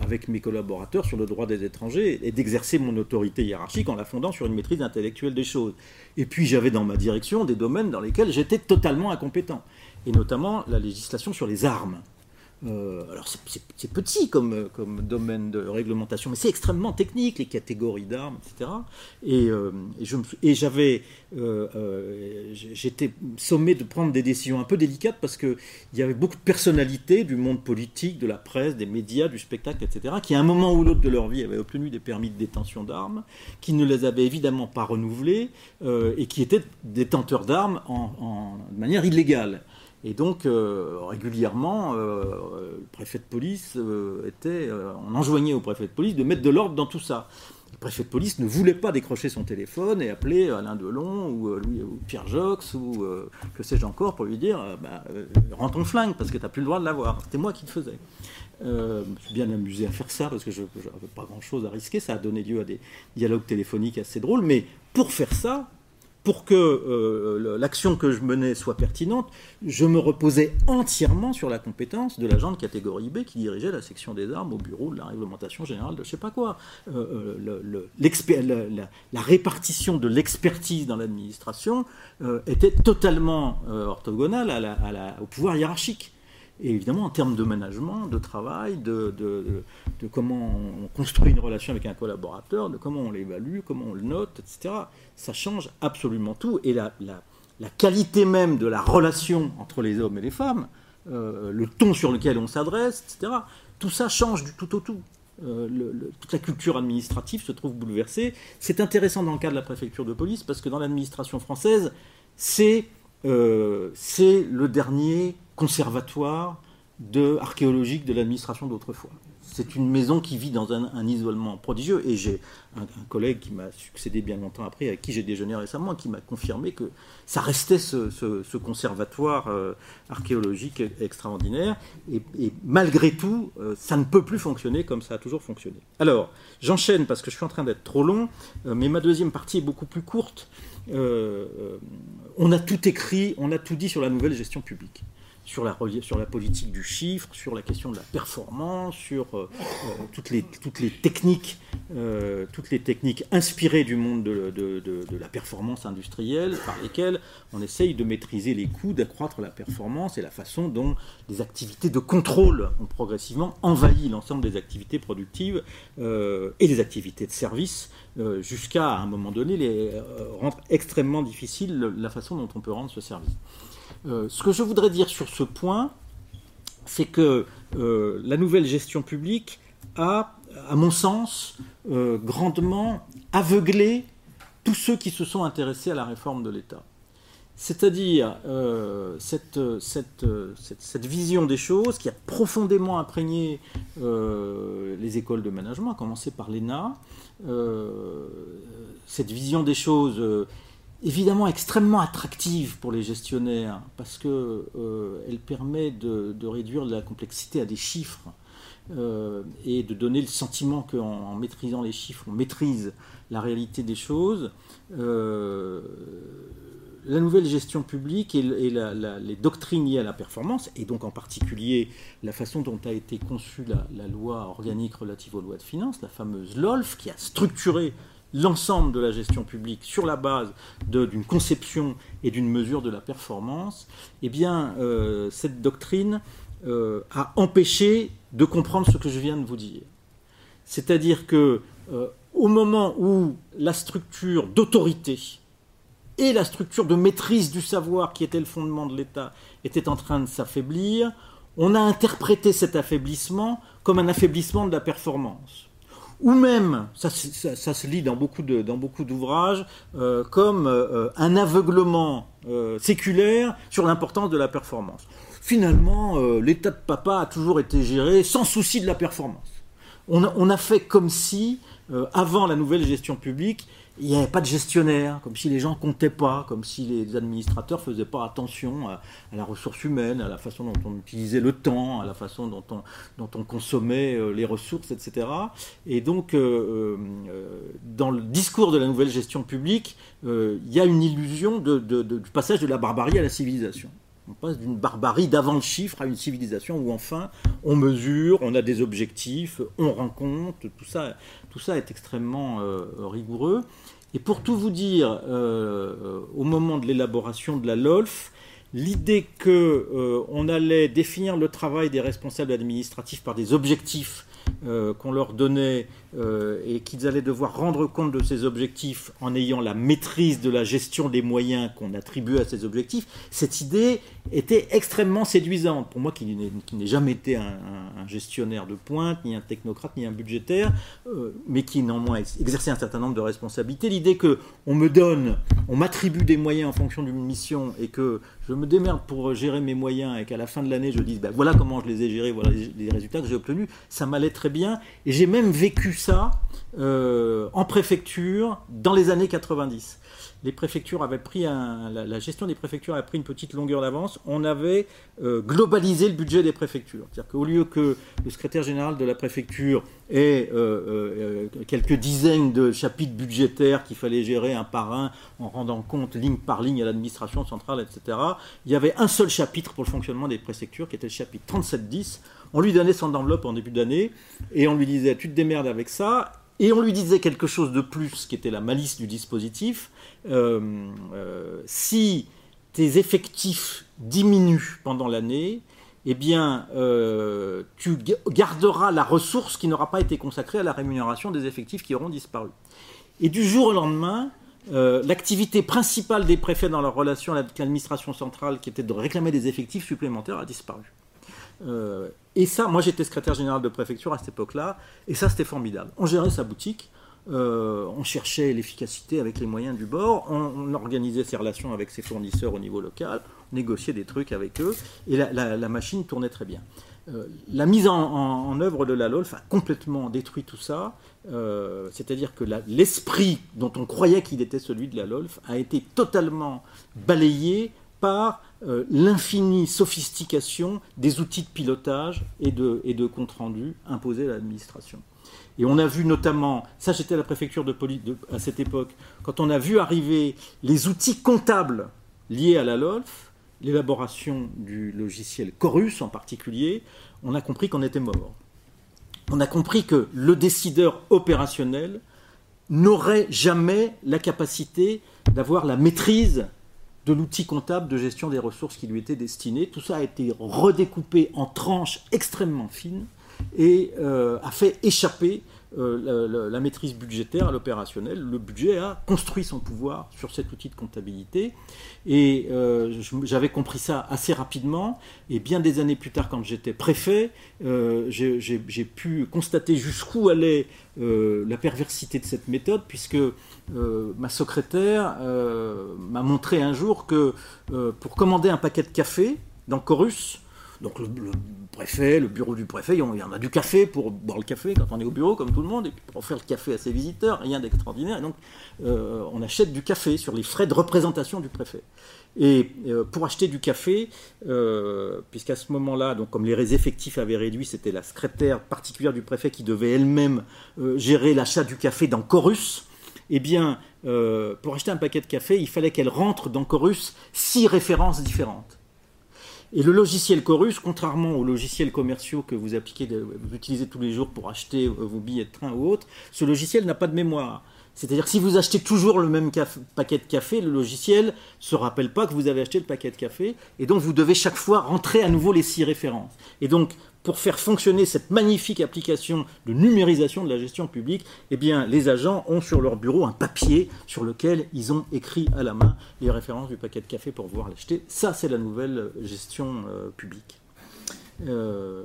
avec mes collaborateurs sur le droit des étrangers et d'exercer mon autorité hiérarchique en la fondant sur une maîtrise intellectuelle des choses. Et puis j'avais dans ma direction des domaines dans lesquels j'étais totalement incompétent, et notamment la législation sur les armes. Euh, alors c'est petit comme, comme, domaine de réglementation, mais c'est extrêmement technique, les catégories d'armes, etc. Et, euh, et j'avais, euh, j'étais sommé de prendre des décisions un peu délicates parce qu'il y avait beaucoup de personnalités du monde politique, de la presse, des médias, du spectacle, etc., qui à un moment ou l'autre de leur vie avaient obtenu des permis de détention d'armes, qui ne les avaient évidemment pas renouvelés et qui étaient détenteurs d'armes de manière illégale. Et donc, euh, régulièrement, euh, le préfet de police euh, était. on enjoignait au préfet de police de mettre de l'ordre dans tout ça. Le préfet de police ne voulait pas décrocher son téléphone et appeler Alain Delon ou, Pierre Jox ou que sais-je encore pour lui dire bah, Rends ton flingue parce que tu n'as plus le droit de l'avoir. C'était moi qui le faisais. je me suis bien amusé à faire ça parce que je n'avais pas grand-chose à risquer. Ça a donné lieu à des dialogues téléphoniques assez drôles. Mais pour faire ça, pour que euh, l'action que je menais soit pertinente, je me reposais entièrement sur la compétence de l'agent de catégorie B qui dirigeait la section des armes au bureau de la réglementation générale de je sais pas quoi. Euh, euh, la, répartition de l'expertise dans l'administration était totalement orthogonale au pouvoir hiérarchique. Et évidemment en termes de management, de travail, de, comment on construit une relation avec un collaborateur, de comment on l'évalue, comment on le note, etc. Ça change absolument tout. Et la, qualité même de la relation entre les hommes et les femmes, euh, le ton sur lequel on s'adresse, etc., tout ça change du tout au tout. Euh, toute la culture administrative se trouve bouleversée. C'est intéressant dans le cas de la préfecture de police parce que dans l'administration française, c'est euh, le dernier conservatoire archéologique de l'administration d'autrefois. C'est une maison qui vit dans un, isolement prodigieux. Et j'ai un, collègue qui m'a succédé bien longtemps après, avec qui j'ai déjeuné récemment, qui m'a confirmé que ça restait ce, conservatoire euh, archéologique extraordinaire. Et, malgré tout, euh, ça ne peut plus fonctionner comme ça a toujours fonctionné. Alors, j'enchaîne parce que je suis en train d'être trop long, euh, mais ma deuxième partie est beaucoup plus courte. on a tout écrit, on a tout dit sur la nouvelle gestion publique sur la, politique du chiffre, sur la question de la performance, sur euh, euh, toutes, les, techniques, euh, toutes les techniques inspirées du monde de, la performance industrielle, par lesquelles on essaye de maîtriser les coûts, d'accroître la performance et la façon dont les activités de contrôle ont progressivement envahi l'ensemble des activités productives et des activités de service, jusqu'à un moment donné les, rendre extrêmement difficile la façon dont on peut rendre ce service. Euh, ce que je voudrais dire sur ce point, c'est que euh, la nouvelle gestion publique a, à mon sens, euh, grandement aveuglé tous ceux qui se sont intéressés à la réforme de l'État. C'est-à-dire cette, vision des choses qui a profondément imprégné les écoles de management, à commencer par l'ENA, cette vision des choses évidemment extrêmement attractive pour les gestionnaires parce qu'elle euh, permet de, réduire la complexité à des chiffres euh, et de donner le sentiment qu'en maîtrisant les chiffres, on maîtrise la réalité des choses. Euh, la nouvelle gestion publique et, les doctrines liées à la performance, et donc en particulier la façon dont a été conçue la, la loi organique relative aux lois de finances, la fameuse LOLF, qui a structuré l'ensemble de la gestion publique sur la base d'une conception et d'une mesure de la performance, eh bien, euh, cette doctrine euh, a empêché de comprendre ce que je viens de vous dire. C'est-à-dire que euh, au moment où la structure d'autorité et la structure de maîtrise du savoir qui était le fondement de l'État était en train de s'affaiblir, on a interprété cet affaiblissement comme un affaiblissement de la performance ou même, ça, se lit dans beaucoup, d'ouvrages, euh, comme euh, un aveuglement euh, séculaire sur l'importance de la performance. Finalement, l'état de papa a toujours été géré sans souci de la performance. on a fait comme si, avant la nouvelle gestion publique, il n'y avait pas de gestionnaire, comme si les gens comptaient pas, comme si les administrateurs faisaient pas attention à, la ressource humaine, à la façon dont on utilisait le temps, à la façon dont on, dont on consommait euh, les ressources, etc. Et donc, euh, euh, dans le discours de la nouvelle gestion publique, il y a une illusion du passage de la barbarie à la civilisation. On passe d'une barbarie d'avant le chiffre à une civilisation où enfin on mesure, on a des objectifs, on rend compte, tout ça, tout ça est extrêmement rigoureux. Et pour tout vous dire, euh, au moment de l'élaboration de la LOLF, l'idée qu'on euh, allait définir le travail des responsables administratifs par des objectifs euh, qu'on leur donnait euh, et qu'ils allaient devoir rendre compte de ces objectifs en ayant la maîtrise de la gestion des moyens qu'on attribue à ces objectifs, cette idée était extrêmement séduisante. Pour moi qui n'ai jamais été un, gestionnaire de pointe, ni un technocrate, ni un budgétaire, euh, mais qui néanmoins exerçait un certain nombre de responsabilités, l'idée que on me donne, on m'attribue des moyens en fonction d'une mission et que je me démerde pour gérer mes moyens et qu'à la fin de l'année je dise ben, voilà comment je les ai gérés, voilà les résultats que j'ai obtenus, ça m'allait très bien. Et j'ai même vécu ça euh, en préfecture dans les années 90 les préfectures avaient pris un, la, gestion des préfectures a pris une petite longueur d'avance. On avait euh, globalisé le budget des préfectures. C'est-à-dire qu'au lieu que le secrétaire général de la préfecture ait euh, euh, quelques dizaines de chapitres budgétaires qu'il fallait gérer un par un en rendant compte ligne par ligne à l'administration centrale, etc., il y avait un seul chapitre pour le fonctionnement des préfectures qui était le chapitre 3710. On lui donnait son enveloppe en début d'année et on lui disait tu te démerdes avec ça et on lui disait quelque chose de plus, qui était la malice du dispositif. Euh, euh, si tes effectifs diminuent pendant l'année, eh bien, euh, tu garderas la ressource qui n'aura pas été consacrée à la rémunération des effectifs qui auront disparu. Et du jour au lendemain, l'activité principale des préfets dans leur relation avec l'administration centrale, qui était de réclamer des effectifs supplémentaires, a disparu. Et ça, moi j'étais secrétaire général de préfecture à cette époque-là, et ça c'était formidable. On gérait sa boutique, euh, on cherchait l'efficacité avec les moyens du bord, on, organisait ses relations avec ses fournisseurs au niveau local, on négociait des trucs avec eux, et la, machine tournait très bien. Euh, la mise en, œuvre de la LOLF a complètement détruit tout ça, c'est-à-dire que l'esprit dont on croyait qu'il était celui de la LOLF a été totalement balayé par euh, l'infinie sophistication des outils de pilotage et de, et de compte-rendu imposés à l'administration. Et on a vu notamment, ça j'étais à la préfecture de police à cette époque, quand on a vu arriver les outils comptables liés à la LOLF, l'élaboration du logiciel Chorus en particulier, on a compris qu'on était mort. On a compris que le décideur opérationnel n'aurait jamais la capacité d'avoir la maîtrise de l'outil comptable de gestion des ressources qui lui était destiné. Tout ça a été redécoupé en tranches extrêmement fines et euh, a fait échapper euh, la, maîtrise budgétaire l'opérationnel. Le budget a construit son pouvoir sur cet outil de comptabilité. Et euh, j'avais compris ça assez rapidement. Et bien des années plus tard, quand j'étais préfet, euh, j'ai pu constater jusqu'où allait la perversité de cette méthode, puisque ma secrétaire m'a montré un jour que pour commander un paquet de café dans Chorus, donc le, préfet, le bureau du préfet, il y en a du café pour boire le café quand on est au bureau, comme tout le monde, et pour faire le café à ses visiteurs, rien d'extraordinaire. Et donc euh, on achète du café sur les frais de représentation du préfet. Et euh, pour acheter du café, euh, puisqu'à ce moment-là, comme les effectifs avaient réduit, c'était la secrétaire particulière du préfet qui devait elle-même gérer l'achat du café dans Chorus. Eh bien, pour acheter un paquet de café, il fallait qu'elle rentre dans Chorus six références différentes. Et le logiciel Chorus, contrairement aux logiciels commerciaux que vous appliquez, vous utilisez tous les jours pour acheter euh, vos billets de train ou autres, ce logiciel n'a pas de mémoire. C'est-à-dire si vous achetez toujours le même paquet de café, le logiciel se rappelle pas que vous avez acheté le paquet de café, et donc vous devez chaque fois rentrer à nouveau les six références. Et donc pour faire fonctionner cette magnifique application de numérisation de la gestion publique, eh les agents ont sur leur bureau un papier sur lequel ils ont écrit à la main les références du paquet de café pour pouvoir l'acheter. Ça, c'est la nouvelle gestion euh, publique. Euh,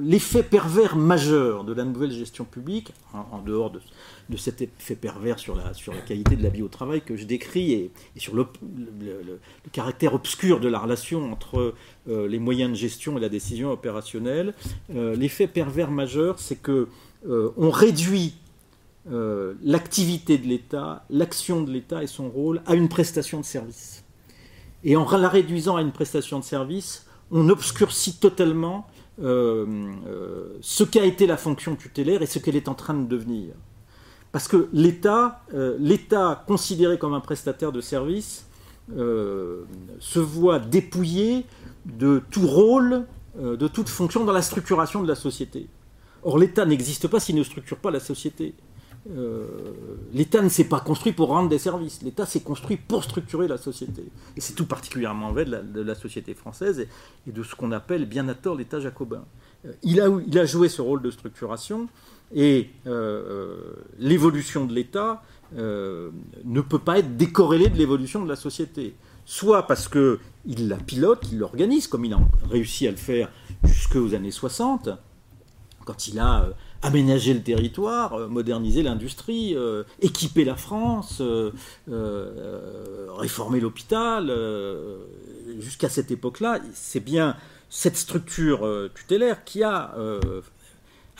l'effet pervers majeur de la nouvelle gestion publique, en, dehors de, cet effet pervers sur la, qualité de la vie au travail que je décris et, sur le, caractère obscur de la relation entre euh, les moyens de gestion et la décision opérationnelle, euh, l'effet pervers majeur, c'est que euh, on réduit l'activité de l'État, l'action de l'État et son rôle à une prestation de service. Et en la réduisant à une prestation de service, on obscurcit totalement euh, euh, ce qu'a été la fonction tutélaire et ce qu'elle est en train de devenir. Parce que l'État, euh, l'État considéré comme un prestataire de service, se voit dépouillé de tout rôle, de toute fonction dans la structuration de la société. Or, l'État n'existe pas s'il ne structure pas la société. Euh, l'État ne s'est pas construit pour rendre des services, l'État s'est construit pour structurer la société. Et c'est tout particulièrement vrai de la, société française et, de ce qu'on appelle bien à tort l'État jacobin. Euh, il, a, il, joué ce rôle de structuration et euh, l'évolution de l'État ne peut pas être décorrélée de l'évolution de la société. Soit parce qu'il la pilote, qu'il l'organise, comme il a réussi à le faire jusqu'aux années 60, quand il a aménager le territoire, euh, moderniser l'industrie, euh, équiper la France, euh, réformer l'hôpital. Jusqu'à cette époque-là, c'est bien cette structure tutélaire qui a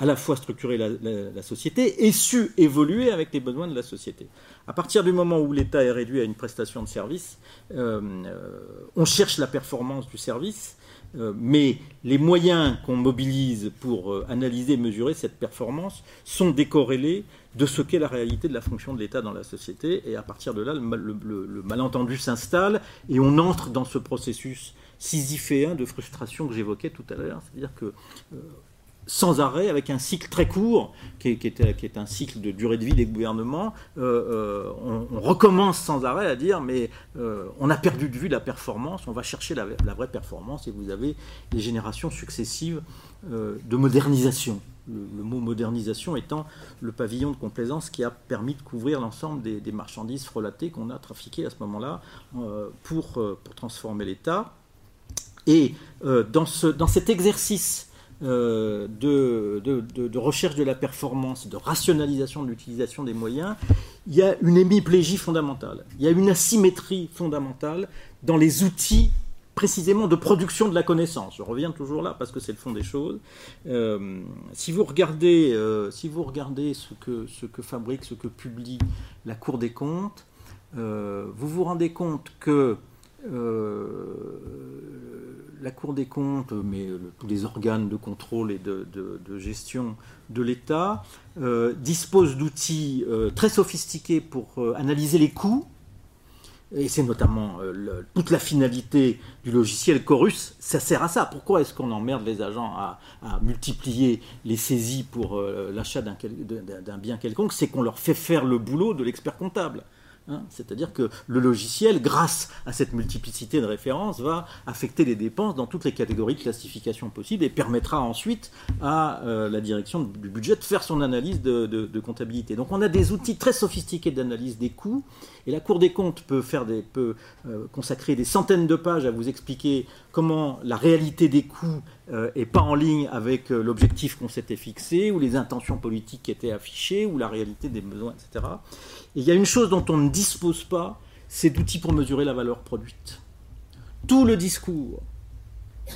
à la fois structuré la, société et su évoluer avec les besoins de la société. À partir du moment où l'État est réduit à une prestation de service, on cherche la performance du service mais les moyens qu'on mobilise pour euh, analyser et mesurer cette performance sont décorrélés de ce qu'est la réalité de la fonction de l'État dans la société. Et à partir de là, le, malentendu s'installe et on entre dans ce processus sisyphéen de frustration que j'évoquais tout à l'heure. C'est-à-dire que euh, sans arrêt, avec un cycle très court, qui est, un cycle de durée de vie des gouvernements. Euh, on, recommence sans arrêt à dire, mais on a perdu de vue la performance, on va chercher la, vraie performance, et vous avez des générations successives de modernisation. Le, mot modernisation étant le pavillon de complaisance qui a permis de couvrir l'ensemble des, marchandises frelatées qu'on a trafiquées à ce moment-là pour, transformer l'État. Et dans cet exercice euh, de, recherche de la performance, de rationalisation de l'utilisation des moyens, il y a une hémiplégie fondamentale, il y a une asymétrie fondamentale dans les outils précisément de production de la connaissance. Je reviens toujours là parce que c'est le fond des choses. Euh, si, vous regardez, euh, si vous regardez ce que, ce que fabrique, ce que publie la Cour des comptes, vous vous rendez compte que la Cour des comptes, mais tous les organes de contrôle et de, gestion de l'État euh, disposent d'outils euh, très sophistiqués pour euh, analyser les coûts. Et c'est notamment toute la finalité du logiciel Chorus, ça sert à ça. Pourquoi est-ce qu'on emmerde les agents à multiplier les saisies pour l'achat d'un bien quelconque? C'est qu'on leur fait faire le boulot de l'expert comptable. Hein. C'est-à-dire que le logiciel, grâce à cette multiplicité de références, va affecter les dépenses dans toutes les catégories de classification possibles et permettra ensuite à euh, la direction du budget de faire son analyse de, comptabilité. Donc on a des outils très sophistiqués d'analyse des coûts et la Cour des comptes peut, faire euh, consacrer des centaines de pages à vous expliquer comment la réalité des coûts n'est euh, pas en ligne avec l'objectif qu'on s'était fixé, ou les intentions politiques qui étaient affichées, ou la réalité des besoins, etc il y a une chose dont on ne dispose pas, c'est d'outils pour mesurer la valeur produite. Tout le discours,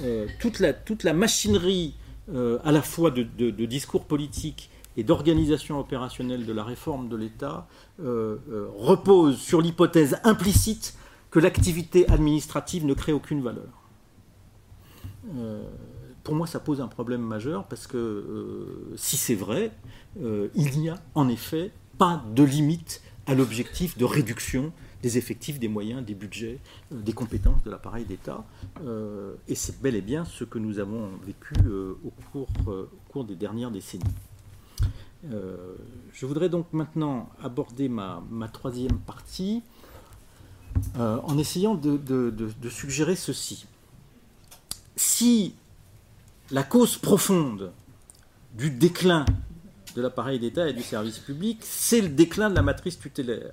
euh, toute, la, machinerie euh, à la fois de, discours politique et d'organisation opérationnelle de la réforme de l'État euh, repose sur l'hypothèse implicite que l'activité administrative ne crée aucune valeur. pour moi, ça pose un problème majeur parce que si c'est vrai, il n'y a en effet pas de limite à l'objectif de réduction des effectifs, des moyens, des budgets, euh, des compétences de l'appareil d'État. Euh, et c'est bel et bien ce que nous avons vécu euh, au, cours, des dernières décennies. Je voudrais donc maintenant aborder ma, troisième partie en essayant de, suggérer ceci. Si la cause profonde du déclin de l'appareil d'État et du service public, c'est le déclin de la matrice tutélaire.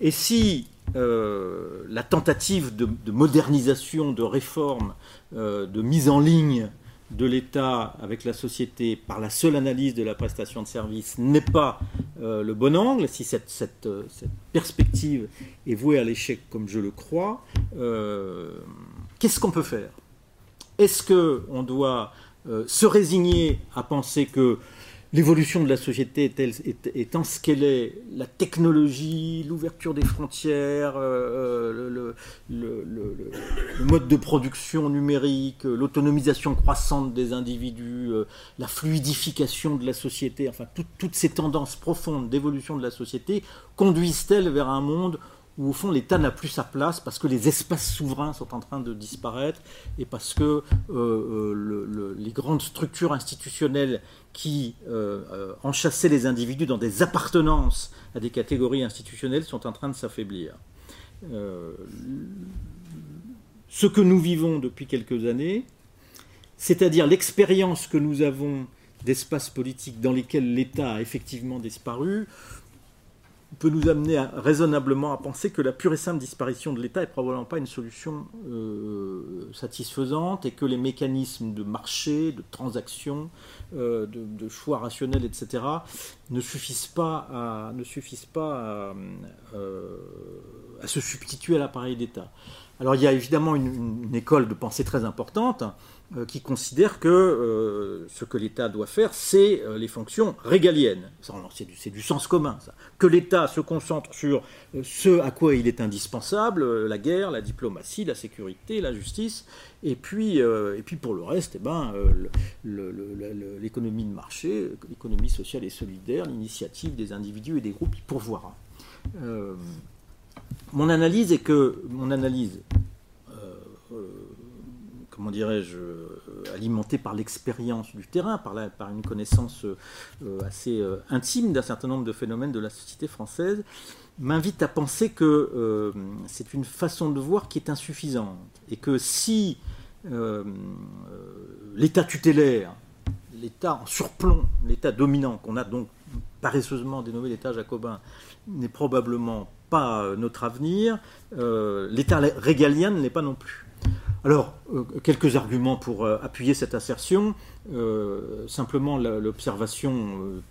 Et si euh, la tentative de, modernisation, de réforme, euh, de mise en ligne de l'État avec la société par la seule analyse de la prestation de service n'est pas euh, le bon angle, si cette, cette, perspective est vouée à l'échec comme je le crois, qu'est-ce qu'on peut faire? Est-ce qu'on doit se résigner à penser que l'évolution de la société étant ce qu'elle est, la technologie, l'ouverture des frontières, euh, le, mode de production numérique, l'autonomisation croissante des individus, euh, la fluidification de la société, enfin toutes ces tendances profondes d'évolution de la société conduisent-elles vers un monde où au fond l'État n'a plus sa place parce que les espaces souverains sont en train de disparaître et parce que euh, euh, les grandes structures institutionnelles qui euh, enchassaient les individus dans des appartenances à des catégories institutionnelles sont en train de s'affaiblir. ce que nous vivons depuis quelques années, c'est-à-dire l'expérience que nous avons d'espaces politiques dans lesquels l'État a effectivement disparu, peut nous amener raisonnablement à penser que la pure et simple disparition de l'État est probablement pas une solution euh, satisfaisante et que les mécanismes de marché, de transaction, euh, de, choix rationnels, etc., ne suffisent pas à, ne suffisent pas à, euh, se substituer à l'appareil d'État. Alors il y a évidemment une, école de pensée très importante qui considère que euh, ce que l'État doit faire, c'est euh, les fonctions régaliennes. C'est du, sens commun, ça. Que l'État se concentre sur ce à quoi il est indispensable, la guerre, la diplomatie, la sécurité, la justice, et puis, et puis pour le reste, eh ben, l'économie de marché, l'économie sociale et solidaire, l'initiative des individus et des groupes y pourvoira. mon analyse est que, mon analyse comment dirais-je, alimenté par l'expérience du terrain, par, par une connaissance assez intime d'un certain nombre de phénomènes de la société française, m'invite à penser que c'est une façon de voir qui est insuffisante. Et que si l'État tutélaire, l'État en surplomb, l'État dominant, qu'on a donc paresseusement dénommé l'État jacobin, n'est probablement pas euh, notre avenir, euh, l'État régalien ne l'est pas non plus. Alors, euh, quelques arguments pour appuyer cette assertion. simplement l'observation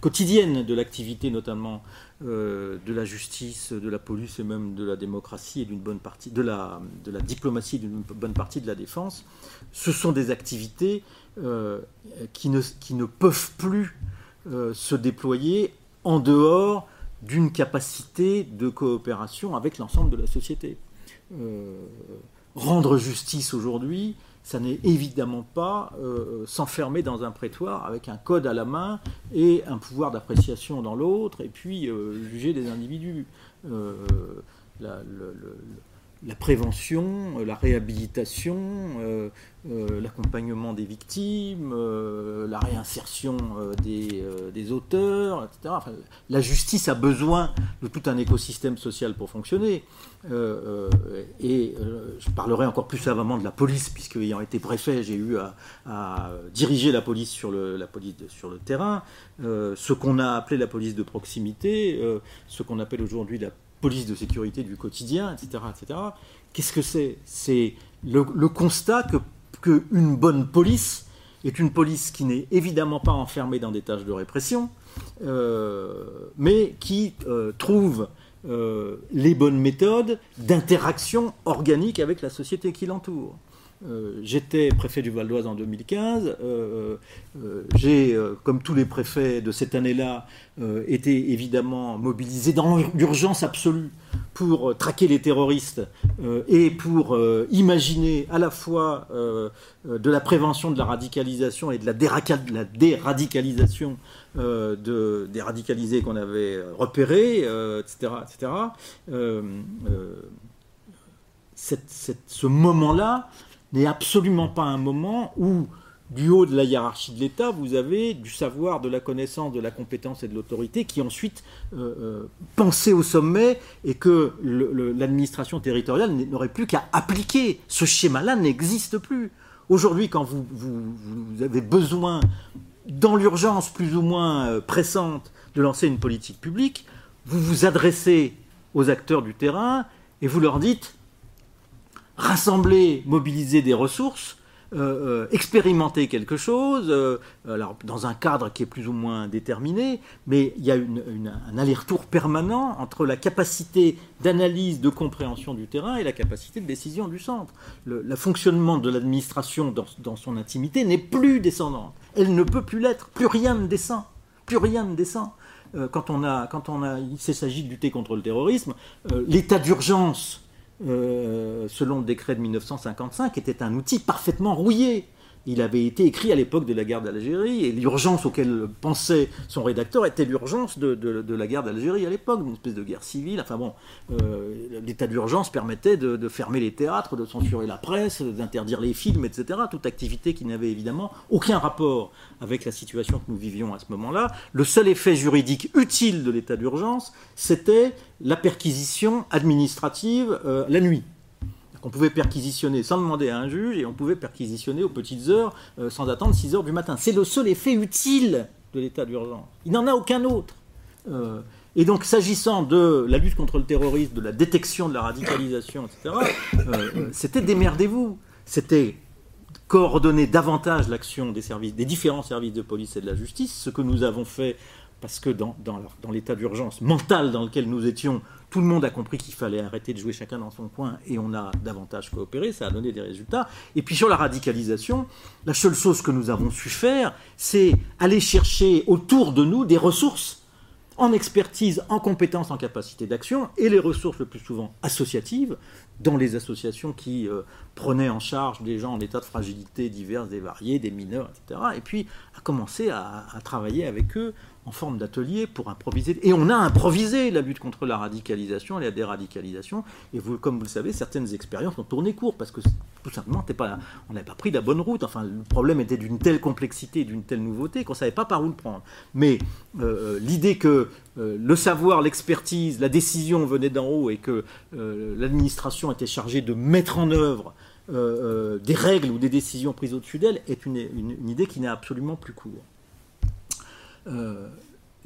quotidienne de l'activité, notamment de la justice, de la police et même de la démocratie et d'une bonne partie de la, diplomatie et d'une bonne partie de la défense. Ce sont des activités qui ne, peuvent plus se déployer en dehors d'une capacité de coopération avec l'ensemble de la société. Euh, rendre justice aujourd'hui, ça n'est évidemment pas euh, s'enfermer dans un prétoire avec un code à la main et un pouvoir d'appréciation dans l'autre, et puis euh, juger des individus. La, la prévention, euh, la réhabilitation, euh, euh, l'accompagnement des victimes, la réinsertion des, auteurs, etc. la justice a besoin de tout un écosystème social pour fonctionner. et je parlerai encore plus savamment de la police, puisque ayant été préfet, j'ai eu à, diriger la police sur le, la police sur le terrain. ce qu'on a appelé la police de proximité, ce qu'on appelle aujourd'hui la police de sécurité du quotidien, etc. etc. Qu'est-ce que c'est? C'est le, constat que qu'une bonne police est une police qui n'est évidemment pas enfermée dans des tâches de répression, euh, mais qui euh, trouve euh, les bonnes méthodes d'interaction organique avec la société qui l'entoure. Euh, j'étais préfet du Val d'Oise en 2015. Euh, euh, j'ai, comme tous les préfets de cette année-là, été évidemment mobilisé dans l'urgence absolue pour traquer les terroristes et pour imaginer à la fois de la prévention de la radicalisation et de la, déradicalisation de, des radicalisés qu'on avait repérés, etc. etc. ce moment-là n'est absolument pas un moment où, du haut de la hiérarchie de l'État, vous avez du savoir, de la connaissance, de la compétence et de l'autorité qui ensuite euh, euh au sommet et que l'administration territoriale n'aurait plus qu'à appliquer. Ce schéma-là n'existe plus. Aujourd'hui, quand vous, vous, avez besoin, dans l'urgence plus ou moins euh, pressante, de lancer une politique publique, vous vous adressez aux acteurs du terrain et vous leur dites rassembler, mobiliser des ressources, euh, euh, expérimenter quelque chose, euh, dans un cadre qui est plus ou moins déterminé, mais il y a un aller-retour permanent entre la capacité d'analyse, de compréhension du terrain et la capacité de décision du centre. Le, fonctionnement de l'administration dans, dans, son intimité n'est plus descendante. Elle ne peut plus l'être. Plus rien ne descend. Plus rien ne descend. quand on a, quand on a, il s'agit de lutter contre le terrorisme, l'état d'urgence euh, selon le décret de 1955, était un outil parfaitement rouillé. Il avait été écrit à l'époque de la guerre d'Algérie, et l'urgence auquel pensait son rédacteur était l'urgence de, la guerre d'Algérie à l'époque, une espèce de guerre civile. Enfin bon, euh, l'état d'urgence permettait de, fermer les théâtres, de censurer la presse, d'interdire les films, etc. Toute activité qui n'avait évidemment aucun rapport avec la situation que nous vivions à ce moment-là. Le seul effet juridique utile de l'état d'urgence, c'était la perquisition administrative euh, la nuit. On pouvait perquisitionner sans demander à un juge et on pouvait perquisitionner aux petites heures euh, sans attendre 6 heures du matin. C'est le seul effet utile de l'état d'urgence. Il n'en a aucun autre. Euh, et donc, s'agissant de la lutte contre le terrorisme, de la détection de la radicalisation, etc., c'était démerdez-vous. C'était coordonner davantage l'action des, services, différents services de police et de la justice, ce que nous avons fait parce que dans, dans, l'état d'urgence mental dans lequel nous étions, tout le monde a compris qu'il fallait arrêter de jouer chacun dans son coin et on a davantage coopéré, ça a donné des résultats. Et puis sur la radicalisation, la seule chose que nous avons su faire, c'est aller chercher autour de nous des ressources en expertise, en compétences, en capacité d'action, et les ressources le plus souvent associatives, dans les associations qui euh, prenaient en charge des gens en état de fragilité diverses et variées, des mineurs, etc. Et puis à commencer à, travailler avec eux en forme d'atelier pour improviser. Et on a improvisé la lutte contre la radicalisation et la déradicalisation. Et vous, comme vous le savez, certaines expériences ont tourné court parce que tout simplement, on n'avait pas pris la bonne route. Enfin, le problème était d'une telle complexité, d'une telle nouveauté qu'on ne savait pas par où le prendre. Mais euh, l'idée que euh, le savoir, l'expertise, la décision venaient d'en haut et que euh, l'administration était chargée de mettre en œuvre des règles ou des décisions prises au-dessus d'elle est une, idée qui n'est absolument plus court. Euh,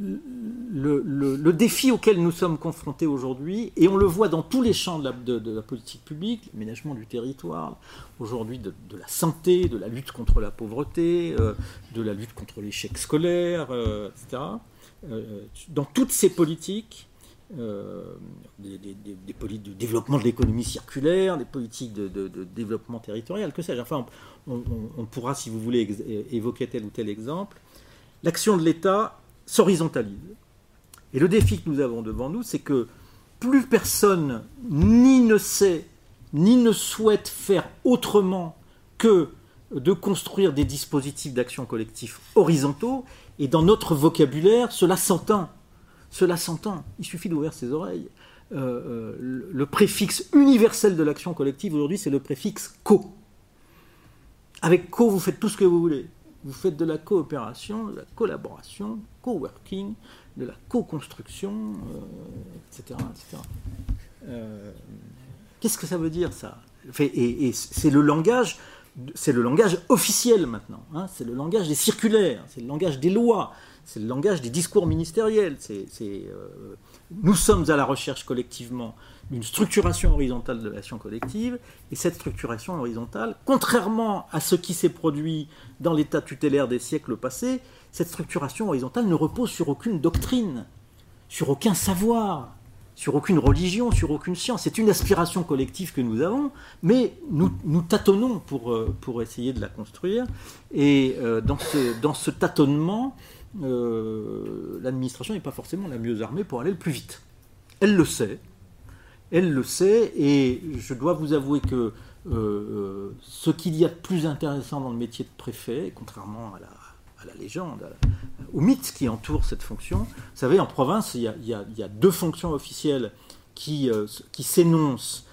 le, défi auquel nous sommes confrontés aujourd'hui, et on le voit dans tous les champs de la, politique publique, l'aménagement du territoire, aujourd'hui de, la santé, de la lutte contre la pauvreté, euh, de la lutte contre l'échec scolaire, euh, etc. dans toutes ces politiques, des, politiques de développement de l'économie circulaire, des politiques de, développement territorial, que sais-je. Enfin, on, pourra, si vous voulez, évoquer tel ou tel exemple l'action de l'État s'horizontalise. Et le défi que nous avons devant nous, c'est que plus personne ni ne sait, ni ne souhaite faire autrement que de construire des dispositifs d'action collective horizontaux, et dans notre vocabulaire, cela s'entend. Cela s'entend. Il suffit d'ouvrir ses oreilles. Euh, euh, le préfixe universel de l'action collective aujourd'hui, c'est le préfixe co. Avec co, vous faites tout ce que vous voulez vous faites de la coopération, de la collaboration, coworking, de la co-construction, etc. Euh, euh, qu'est-ce que ça veut dire ça? Et, c'est le langage, c'est le langage officiel maintenant. Hein. c'est le langage des circulaires, c'est le langage des lois, c'est le langage des discours ministériels. C'est, euh, nous sommes à la recherche collectivement d'une structuration horizontale de l'action collective, et cette structuration horizontale, contrairement à ce qui s'est produit dans l'état tutélaire des siècles passés, cette structuration horizontale ne repose sur aucune doctrine, sur aucun savoir, sur aucune religion, sur aucune science. C'est une aspiration collective que nous avons, mais nous, tâtonnons pour, euh, pour essayer de la construire. Et euh, dans, ce, dans ce tâtonnement, euh, l'administration n'est pas forcément la mieux armée pour aller le plus vite. Elle le sait, elle le sait, et je dois vous avouer que ce qu'il y a de plus intéressant dans le métier de préfet, contrairement à la, légende, au mythe qui entoure cette fonction, vous savez, en province, il y a, deux fonctions officielles qui, euh, qui s'énoncent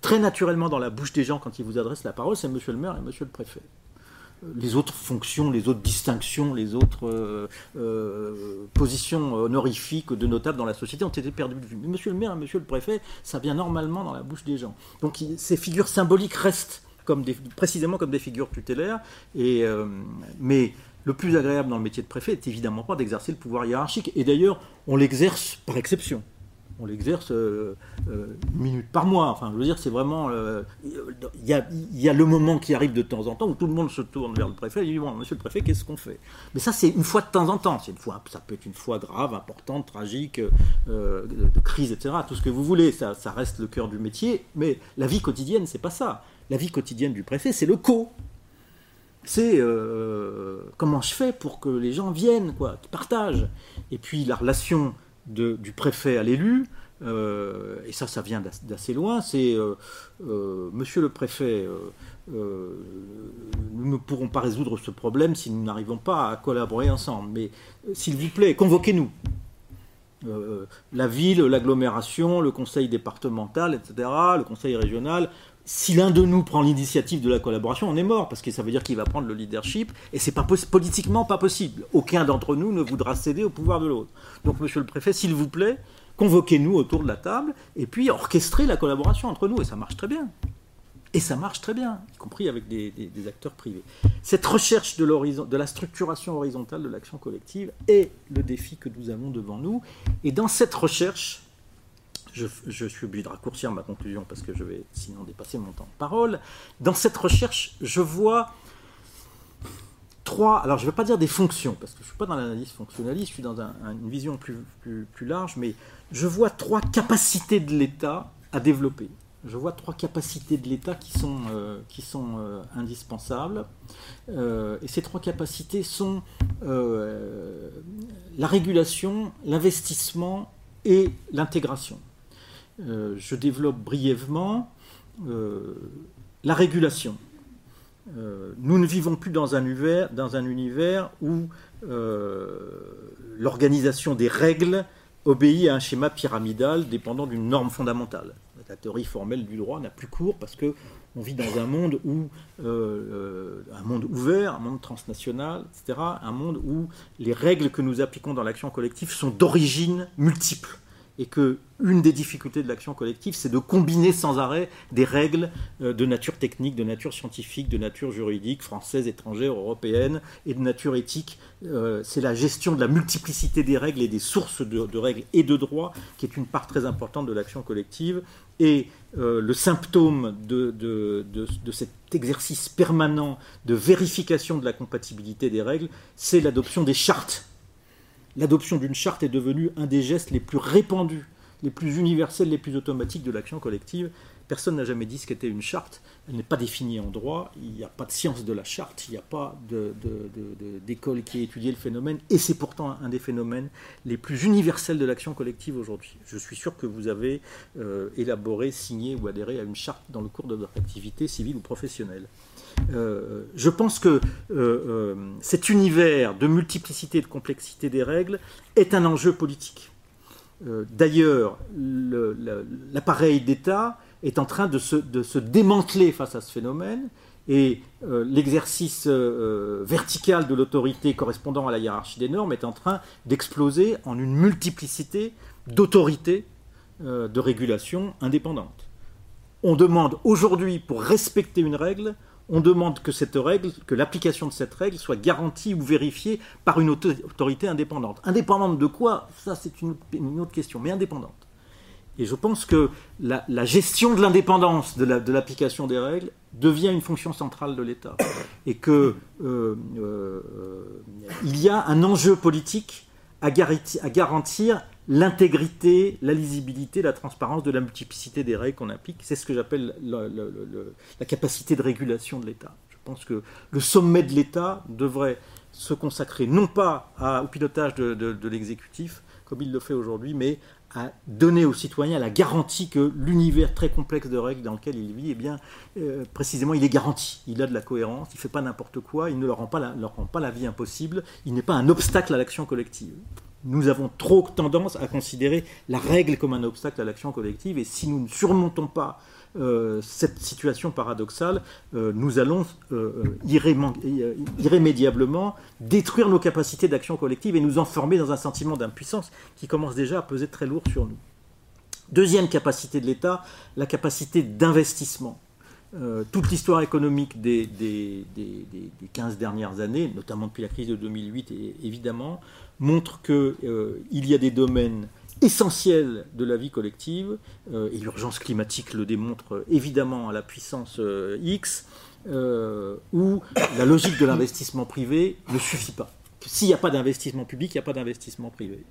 très naturellement dans la bouche des gens quand ils vous adressent la parole, c'est monsieur le maire et monsieur le préfet les autres fonctions, les autres distinctions, les autres euh, euh, positions honorifiques de notables dans la société ont été perdues de vue. Mais monsieur le maire et monsieur le préfet, ça vient normalement dans la bouche des gens. Donc ces figures symboliques restent précisément comme des figures tutélaires. Euh, mais le plus agréable dans le métier de préfet est évidemment pas d'exercer le pouvoir hiérarchique. Et d'ailleurs, on l'exerce par exception on l'exerce euh, euh, minute par mois. Enfin, je veux dire, c'est vraiment. Euh, il y, a, le moment qui arrive de temps en temps où tout le monde se tourne vers le préfet et dit Bon, monsieur le préfet, qu'est-ce qu'on fait? Mais ça, c'est une fois de temps en temps. Une fois, ça peut être une fois grave, importante, tragique, de, crise, etc. Tout ce que vous voulez. Ça, ça reste le cœur du métier. Mais la vie quotidienne, c'est pas ça. La vie quotidienne du préfet, c'est le co c'est comment je fais pour que les gens viennent, quoi, qu'ils partagent. Et puis la relation du préfet à l'élu, euh, et ça, ça vient d'assez loin, c'est euh, euh, Monsieur le préfet, nous ne pourrons pas résoudre ce problème si nous n'arrivons pas à collaborer ensemble. Mais s'il vous plaît, convoquez-nous. la ville, l'agglomération, le conseil départemental, etc., le conseil régional, si l'un de nous prend l'initiative de la collaboration, on est mort, parce que ça veut dire qu'il va prendre le leadership, et c'est pas politiquement pas possible. Aucun d'entre nous ne voudra céder au pouvoir de l'autre. Donc, monsieur le préfet, s'il vous plaît, convoquez-nous autour de la table, et puis orchestrez la collaboration entre nous, et ça marche très bien. Et ça marche très bien, y compris avec des, acteurs privés. Cette recherche de, de la structuration horizontale de l'action collective est le défi que nous avons devant nous, et dans cette recherche, je, suis obligé de raccourcir ma conclusion parce que je vais sinon dépasser mon temps de parole. Dans cette recherche, je vois trois, alors je ne vais pas dire des fonctions, parce que je ne suis pas dans l'analyse fonctionnaliste, je suis dans une vision plus, plus, large, mais je vois trois capacités de l'État à développer. Je vois trois capacités de l'État qui sont, euh, qui sont euh, indispensables. Euh, et ces trois capacités sont la régulation, l'investissement et l'intégration. Euh, je développe brièvement euh, la régulation. Euh, nous ne vivons plus dans un univers, où l'organisation des règles obéit à un schéma pyramidal dépendant d'une norme fondamentale. La théorie formelle du droit n'a plus cours parce que on vit dans un monde où un monde ouvert, un monde transnational, etc., un monde où les règles que nous appliquons dans l'action collective sont d'origine multiple et que une des difficultés de l'action collective, c'est de combiner sans arrêt des règles euh, de nature technique, de nature scientifique, de nature juridique, française, étrangère, européenne, et de nature éthique. Euh, c'est la gestion de la multiplicité des règles et des sources de, règles et de droits qui est une part très importante de l'action collective. Et euh, le symptôme de, de, cet exercice permanent de vérification de la compatibilité des règles, c'est l'adoption des chartes l'adoption d'une charte est devenue un des gestes les plus répandus, les plus universels, les plus automatiques de l'action collective. Personne n'a jamais dit ce qu'était une charte. Elle n'est pas définie en droit. Il n'y a pas de science de la charte. Il n'y a pas d'école qui ait étudié le phénomène. Et c'est pourtant un des phénomènes les plus universels de l'action collective aujourd'hui. Je suis sûr que vous avez euh, élaboré, signé ou adhéré à une charte dans le cours de votre activité civile ou professionnelle. Euh, je pense que euh, euh, cet univers de multiplicité et de complexité des règles est un enjeu politique. D'ailleurs, l'appareil d'État est en train de se, démanteler face à ce phénomène et l'exercice vertical de l'autorité correspondant à la hiérarchie des normes est en train d'exploser en une multiplicité d'autorités de régulation indépendantes. On demande aujourd'hui, pour respecter une règle, on demande que l'application de cette règle soit garantie ou vérifiée par une autorité indépendante. Indépendante de quoi? Ça, c'est une, autre question, mais indépendante. Et je pense que la, gestion de l'indépendance de l'application des règles devient une fonction centrale de l'État. Et qu'il euh, euh, y a un enjeu politique à garantir l'intégrité, la lisibilité, la transparence de la multiplicité des règles qu'on applique. C'est ce que j'appelle la capacité de régulation de l'État. Je pense que le sommet de l'État devrait se consacrer non pas au pilotage de, l'exécutif, comme il le fait aujourd'hui, mais à donner aux citoyens la garantie que l'univers très complexe de règles dans lequel il vit, eh bien, euh, précisément, il est garanti. Il a de la cohérence, il ne fait pas n'importe quoi, il ne leur rend pas leur rend pas la vie impossible, il n'est pas un obstacle à l'action collective nous avons trop tendance à considérer la règle comme un obstacle à l'action collective, et si nous ne surmontons pas euh, cette situation paradoxale, euh, nous allons euh, irrémédiablement détruire nos capacités d'action collective et nous enfermer dans un sentiment d'impuissance qui commence déjà à peser très lourd sur nous. Deuxième capacité de l'État, la capacité d'investissement. Toute l'histoire économique des, des, 15 dernières années, notamment depuis la crise de 2008 évidemment, montre qu'il euh, y a des domaines essentiels de la vie collective, euh, et l'urgence climatique le démontre évidemment à la puissance euh, X, où la logique de l'investissement privé ne suffit pas. S'il n'y a pas d'investissement public, il n'y a pas d'investissement privé.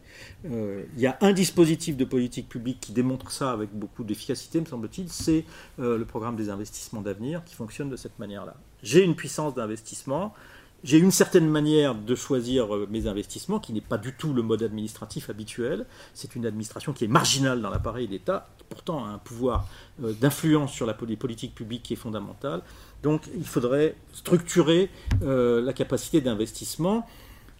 il y a un dispositif de politique publique qui démontre ça avec beaucoup d'efficacité, me semble-t-il, c'est le programme des investissements d'avenir qui fonctionne de cette manière-là. J'ai une puissance d'investissement, j'ai une certaine manière de choisir euh, mes investissements qui n'est pas du tout le mode administratif habituel. C'est une administration qui est marginale dans l'appareil d'État, qui pourtant a un pouvoir euh, d'influence sur la politique publique qui est fondamental. Donc il faudrait structurer euh, la capacité d'investissement.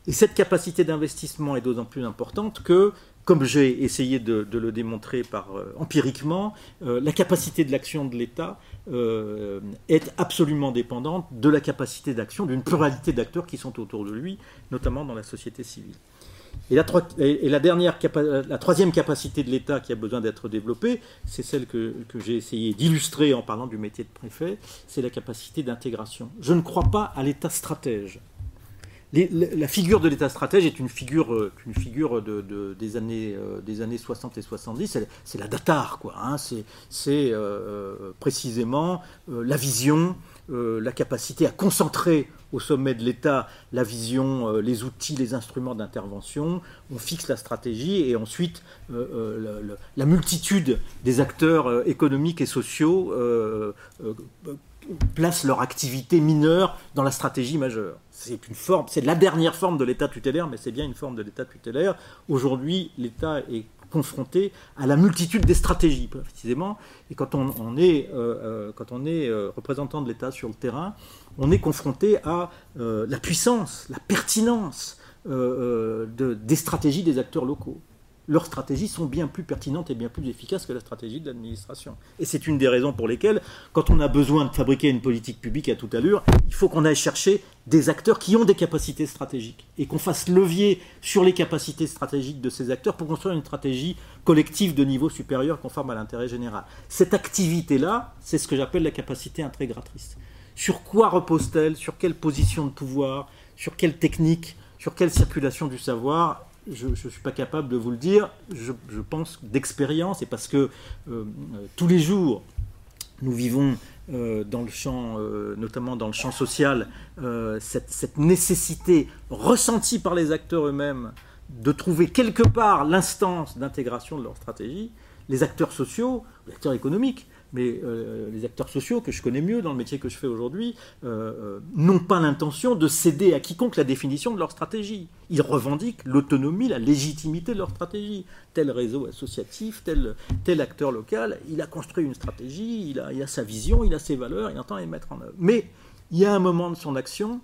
Et cette capacité d'investissement est d'autant plus importante que comme j'ai essayé de, le démontrer par, empiriquement, la capacité de l'action de l'État euh, est absolument dépendante de la capacité d'action d'une pluralité d'acteurs qui sont autour de lui, notamment dans la société civile. Et la, troisième capacité de l'État qui a besoin d'être développée, c'est celle que j'ai essayé d'illustrer en parlant du métier de préfet, c'est la capacité d'intégration. Je ne crois pas à l'État stratège la figure de l'État stratège est une figure, euh, des, années, euh, des années 60 et 70. C'est la datar, quoi. Hein. C'est euh, précisément la vision, la capacité à concentrer au sommet de l'État la vision, les outils, les instruments d'intervention. On fixe la stratégie et ensuite la multitude des acteurs économiques et sociaux placent leur activité mineure dans la stratégie majeure. C'est une forme, c'est la dernière forme de l'État tutélaire, mais c'est bien une forme de l'État tutélaire. Aujourd'hui, l'État est confronté à la multitude des stratégies, précisément. Et quand on, est, euh, euh, quand on est euh, représentant de l'État sur le terrain, on est confronté à la puissance, la pertinence des stratégies des acteurs locaux leurs stratégies sont bien plus pertinentes et bien plus efficaces que la stratégie de l'administration. Et c'est une des raisons pour lesquelles, quand on a besoin de fabriquer une politique publique à toute allure, il faut qu'on aille chercher des acteurs qui ont des capacités stratégiques et qu'on fasse levier sur les capacités stratégiques de ces acteurs pour construire une stratégie collective de niveau supérieur conforme à l'intérêt général. Cette activité-là, c'est ce que j'appelle la capacité intégratrice. Sur quoi repose-t-elle? Sur quelle position de pouvoir? Sur quelle technique? Sur quelle circulation du savoir? Je ne suis pas capable de vous le dire, je, pense d'expérience, et parce que euh, euh, tous les jours, nous vivons euh, dans le champ, notamment dans le champ social, cette, cette, nécessité ressentie par les acteurs eux-mêmes de trouver quelque part l'instance d'intégration de leur stratégie, les acteurs sociaux, les acteurs économiques, mais euh, les acteurs sociaux que je connais mieux dans le métier que je fais aujourd'hui euh, euh, n'ont pas l'intention de céder à quiconque la définition de leur stratégie. Ils revendiquent l'autonomie, la légitimité de leur stratégie. Tel réseau associatif, tel, tel acteur local, il a construit une stratégie, il a, sa vision, il a ses valeurs, il entend les mettre en œuvre. Mais il y a un moment de son action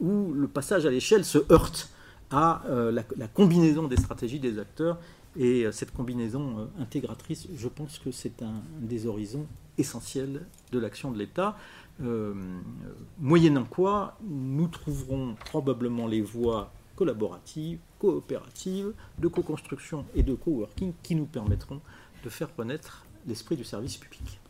où le passage à l'échelle se heurte à la combinaison des stratégies des acteurs et euh, cette combinaison euh, intégratrice, je pense que c'est un des horizons essentiels de l'action de l'État, euh, moyennant quoi nous trouverons probablement les voies collaboratives, coopératives, de co-construction et de co-working qui nous permettront de faire connaître l'esprit du service public.